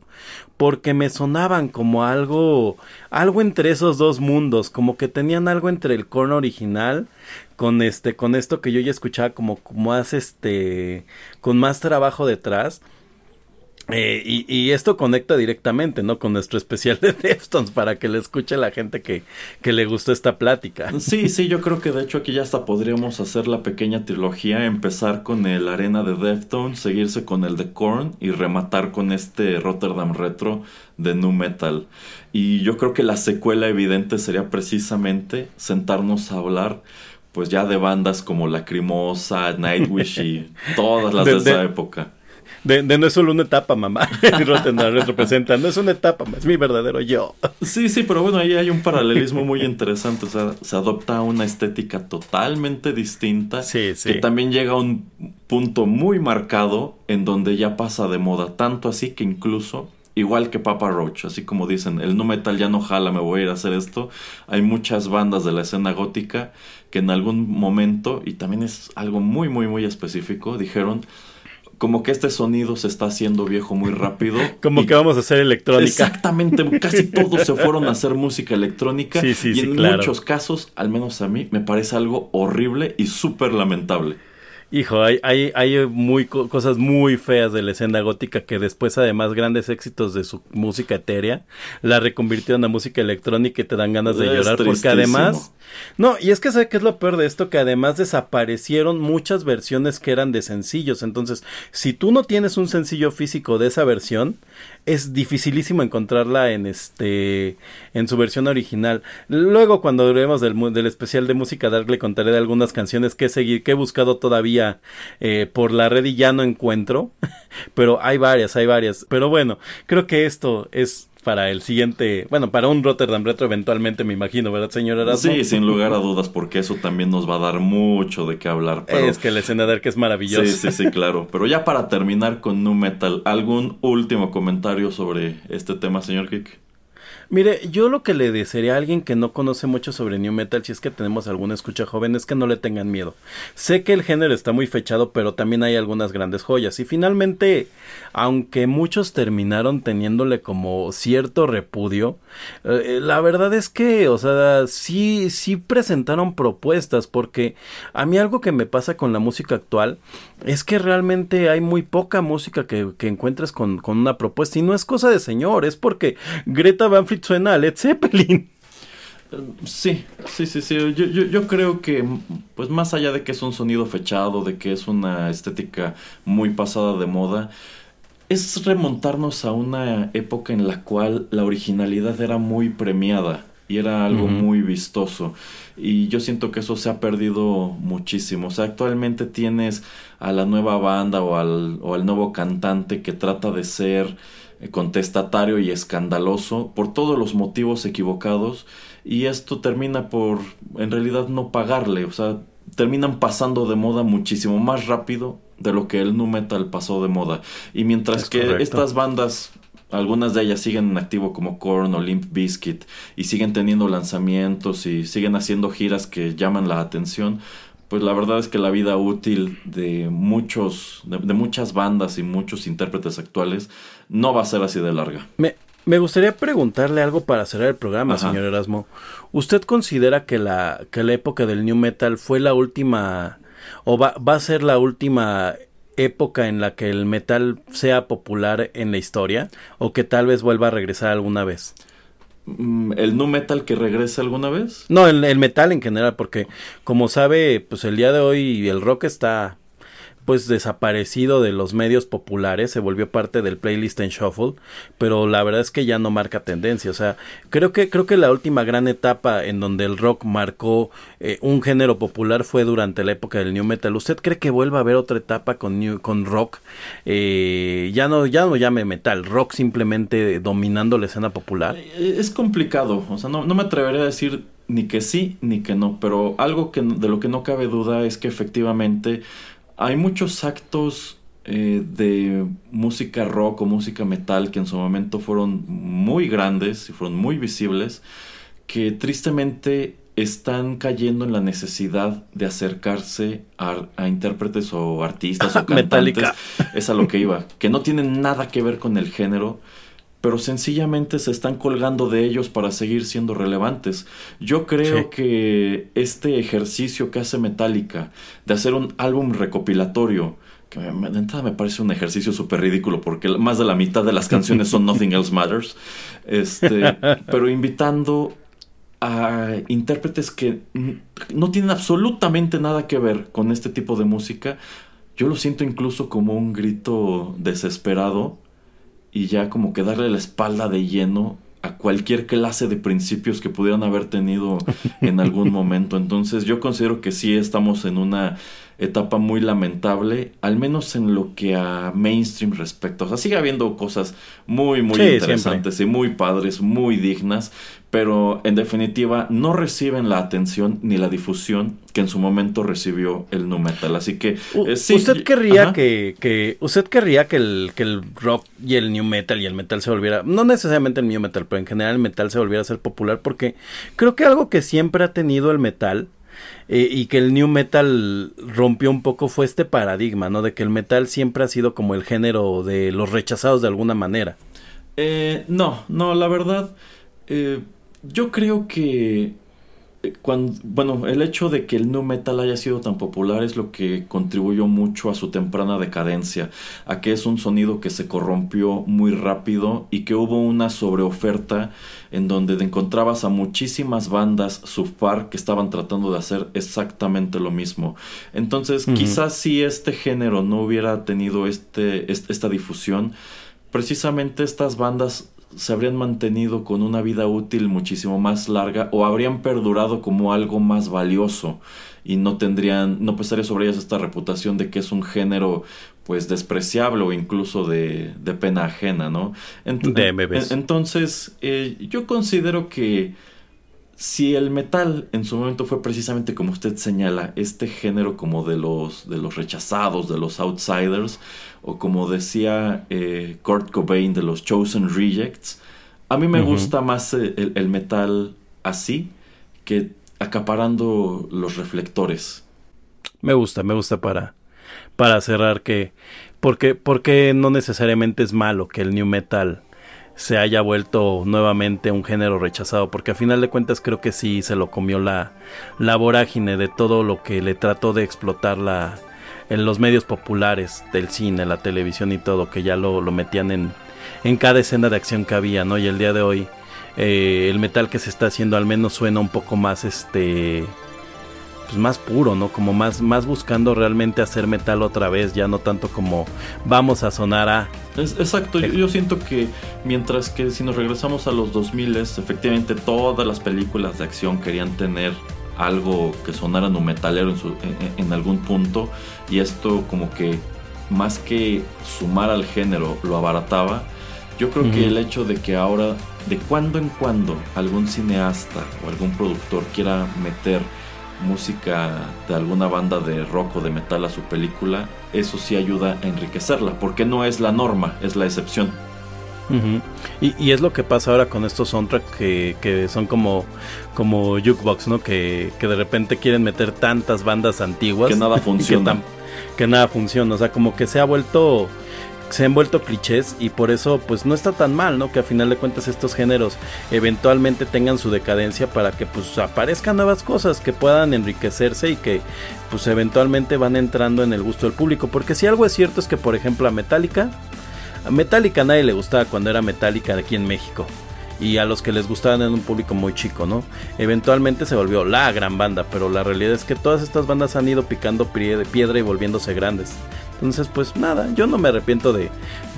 porque me sonaban como algo, algo entre esos dos mundos, como que tenían algo entre el corno original con este, con esto que yo ya escuchaba como más este, con más trabajo detrás. Eh, y, y esto conecta directamente, ¿no? Con nuestro especial de Deftones para que le escuche la gente que, que le gustó esta plática. Sí, sí, yo creo que de hecho aquí ya hasta podríamos hacer la pequeña trilogía, empezar con el Arena de Deftones, seguirse con el de Korn y rematar con este Rotterdam Retro de Nu Metal. Y yo creo que la secuela evidente sería precisamente sentarnos a hablar pues ya de bandas como Lacrimosa, Nightwish y todas las de, De- de- esa época. De, de no es solo una etapa, mamá. Representa, no es una etapa, es mi verdadero yo. Sí, sí, pero bueno, ahí hay un paralelismo muy interesante. O sea, se adopta una estética totalmente distinta. Sí, sí. Que también llega a un punto muy marcado en donde ya pasa de moda. Tanto así que incluso, igual que Papa Roach, así como dicen, el no metal ya no jala, me voy a ir a hacer esto. Hay muchas bandas de la escena gótica que en algún momento, y también es algo muy, muy, muy específico, dijeron. Como que este sonido se está haciendo viejo muy rápido. Como y- que vamos a hacer electrónica. Exactamente, casi todos se fueron a hacer música electrónica Sí, sí, y sí, en claro. muchos casos, al menos a mí, me parece algo horrible y súper lamentable. Hijo, hay, hay, hay muy co- cosas muy feas de la escena gótica que después, además, grandes éxitos de su música etérea, la reconvirtieron a música electrónica y te dan ganas de Es llorar. Porque además. No, y es que ¿sabe qué es lo peor de esto? Que además desaparecieron muchas versiones que eran de sencillos. Entonces, si tú no tienes un sencillo físico de esa versión, es dificilísimo encontrarla en este en su versión original. Luego cuando hablemos del, del especial de música dark le contaré de algunas canciones que he seguido, que he buscado todavía eh, por la red y ya no encuentro, pero hay varias, hay varias. Pero bueno, creo que esto es para el siguiente, bueno, para un Rotterdam Retro eventualmente, me imagino, ¿verdad, señor Erasmo? Sí, sin lugar a dudas, porque eso también nos va a dar mucho de qué hablar. Es que la escena de es maravillosa. Sí, sí, sí, claro. Pero ya para terminar con Nu Metal, ¿algún último comentario sobre este tema, señor Kick? Mire, yo lo que le desearía a alguien que no conoce mucho sobre New Metal, si es que tenemos alguna escucha joven, es que no le tengan miedo. Sé que el género está muy fechado, pero también hay algunas grandes joyas. Y finalmente, aunque muchos terminaron teniéndole como cierto repudio, eh, la verdad es que, o sea, sí, sí presentaron propuestas, porque a mí algo que me pasa con la música actual es que realmente hay muy poca música que, encuentres con, con, una propuesta. Y no es cosa de señor, es porque Greta Van Fleet suena a Led Zeppelin. Sí, sí, sí, sí. Yo, yo, yo, creo que, pues más allá de que es un sonido fechado, de que es una estética muy pasada de moda, es remontarnos a una época en la cual la originalidad era muy premiada y era algo muy vistoso. Y yo siento que eso se ha perdido muchísimo. O sea, actualmente tienes a la nueva banda o al, o al nuevo cantante que trata de ser contestatario y escandaloso por todos los motivos equivocados y esto termina por en realidad no pagarle, o sea, terminan pasando de moda muchísimo más rápido de lo que el nu metal pasó de moda. Y mientras que estas bandas algunas de ellas siguen en activo como Korn o Limp Bizkit y siguen teniendo lanzamientos y siguen haciendo giras que llaman la atención. Pues la verdad es que la vida útil de muchos, de, muchas bandas y muchos intérpretes actuales no va a ser así de larga. Me, me gustaría preguntarle algo para cerrar el programa, señor Erasmo. ¿Usted considera que la, que la época del New Metal fue la última, o va, va a ser la última época en la que el metal sea popular en la historia o que tal vez vuelva a regresar alguna vez? Mm, ¿El nu metal que regrese alguna vez? No, el, el, metal en general, porque como sabe, pues el día de hoy el rock está pues desaparecido de los medios populares, se volvió parte del playlist en Shuffle, pero la verdad es que ya no marca tendencia, o sea, creo que creo que la última gran etapa en donde el rock marcó eh, un género popular fue durante la época del new metal. ¿Usted cree que vuelva a haber otra etapa con new, con rock? Eh, ya no ya no llame metal, rock simplemente dominando la escena popular. Eh, es complicado, o sea, no, no me atrevería a decir ni que sí ni que no, pero algo que de lo que no cabe duda es que efectivamente hay muchos actos eh, de música rock o música metal que en su momento fueron muy grandes y fueron muy visibles, que tristemente están cayendo en la necesidad de acercarse a, intérpretes o artistas o cantantes. es a lo que iba, que no tienen nada que ver con el género, pero sencillamente se están colgando de ellos para seguir siendo relevantes. Yo creo que este ejercicio que hace Metallica de hacer un álbum recopilatorio, que de entrada me parece un ejercicio súper ridículo porque más de la mitad de las canciones son Nothing Else Matters, este, pero invitando a intérpretes que no tienen absolutamente nada que ver con este tipo de música, yo lo siento incluso como un grito desesperado y ya como que darle la espalda de lleno a cualquier clase de principios que pudieran haber tenido en algún momento. Entonces yo considero que sí estamos en una etapa muy lamentable, al menos en lo que a mainstream respecta. O sea, sigue habiendo cosas muy, muy interesantes y muy padres, muy dignas, pero en definitiva no reciben la atención ni la difusión que en su momento recibió el nu metal. Así que eh, usted querría que, que, usted querría que el, que el rock y el new metal y el metal se volviera, no necesariamente el new metal, pero en general el metal se volviera a ser popular porque creo que algo que siempre ha tenido el metal eh, y que el new metal rompió un poco fue este paradigma, ¿no? De que el metal siempre ha sido como el género de los rechazados de alguna manera. Eh, no, no, la verdad, eh, yo creo que cuando, bueno, el hecho de que el nu metal haya sido tan popular es lo que contribuyó mucho a su temprana decadencia, a que es un sonido que se corrompió muy rápido y que hubo una sobreoferta en donde encontrabas a muchísimas bandas subpar que estaban tratando de hacer exactamente lo mismo. Entonces, quizás si este género no hubiera tenido este, esta difusión, precisamente estas bandas se habrían mantenido con una vida útil muchísimo más larga o habrían perdurado como algo más valioso y no tendrían, no pesaría sobre ellas esta reputación de que es un género pues despreciable o incluso de, de pena ajena, ¿no? entonces, eh, yo considero que si el metal en su momento fue precisamente como usted señala, este género como de los, de los rechazados, de los outsiders, o como decía eh, Kurt Cobain de los Chosen Rejects, a mí me gusta más el, el, metal así que acaparando los reflectores. Me gusta, me gusta para, para cerrar que porque porque no necesariamente es malo que el new metal se haya vuelto nuevamente un género rechazado, porque a final de cuentas creo que sí se lo comió la, la vorágine de todo lo que le trató de explotar la, en los medios populares del cine, la televisión y todo, que ya lo, lo metían en, en cada escena de acción que había, ¿no? Y el día de hoy eh, el metal que se está haciendo al menos suena un poco más este pues más puro, ¿no? Como más, más buscando realmente hacer metal otra vez, ya no tanto como vamos a sonar a... exacto, yo, siento que mientras que si nos regresamos a los 2000, efectivamente todas las películas de acción querían tener algo que sonara un metalero en, en, algún punto y esto como que más que sumar al género lo abarataba. Yo creo que el hecho de que ahora de cuando en cuando algún cineasta o algún productor quiera meter música de alguna banda de rock o de metal a su película, eso sí ayuda a enriquecerla, porque no es la norma, es la excepción. y, es lo que pasa ahora con estos soundtracks que, que son como, como jukebox, ¿no? Que, que, de repente quieren meter tantas bandas antiguas. Que nada funciona. Que, nada funciona. O sea, como que se ha vuelto se han vuelto clichés y por eso pues no está tan mal, ¿no? Que a final de cuentas estos géneros eventualmente tengan su decadencia para que pues aparezcan nuevas cosas que puedan enriquecerse y que pues eventualmente van entrando en el gusto del público, porque si algo es cierto es que por ejemplo a Metallica, a Metallica nadie le gustaba cuando era Metallica aquí en México. Y a los que les gustaban en un público muy chico, ¿no? Eventualmente se volvió la gran banda, pero la realidad es que todas estas bandas han ido picando piedra y volviéndose grandes. Entonces, pues nada, yo no me arrepiento de,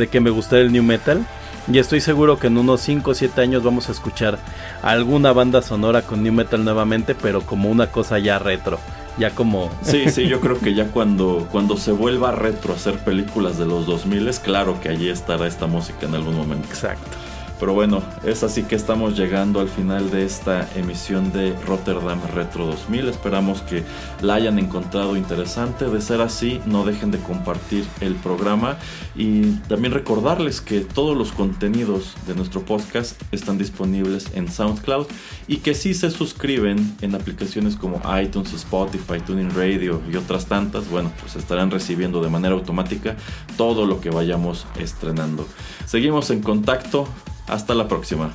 que me guste el new metal. Y estoy seguro que en unos 5 o 7 años vamos a escuchar alguna banda sonora con new metal nuevamente, pero como una cosa ya retro. Ya como... Sí, sí, yo creo que ya cuando, cuando se vuelva retro hacer películas de los 2000, es claro que allí estará esta música en algún momento. Exacto. Pero bueno, es así que estamos llegando al final de esta emisión de Rotterdam Retro 2000. Esperamos que la hayan encontrado interesante. De ser así, no dejen de compartir el programa y también recordarles que todos los contenidos de nuestro podcast están disponibles en SoundCloud y que si se suscriben en aplicaciones como iTunes, Spotify, Tuning Radio y otras tantas, bueno, pues estarán recibiendo de manera automática todo lo que vayamos estrenando. Seguimos en contacto. Hasta la próxima.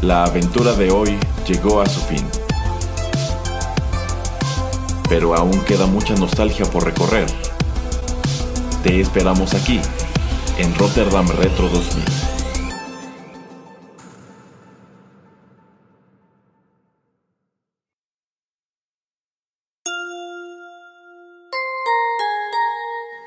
La aventura de hoy llegó a su fin. Pero aún queda mucha nostalgia por recorrer. Te esperamos aquí, en Rotterdam Retro 2000.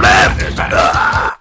Rap!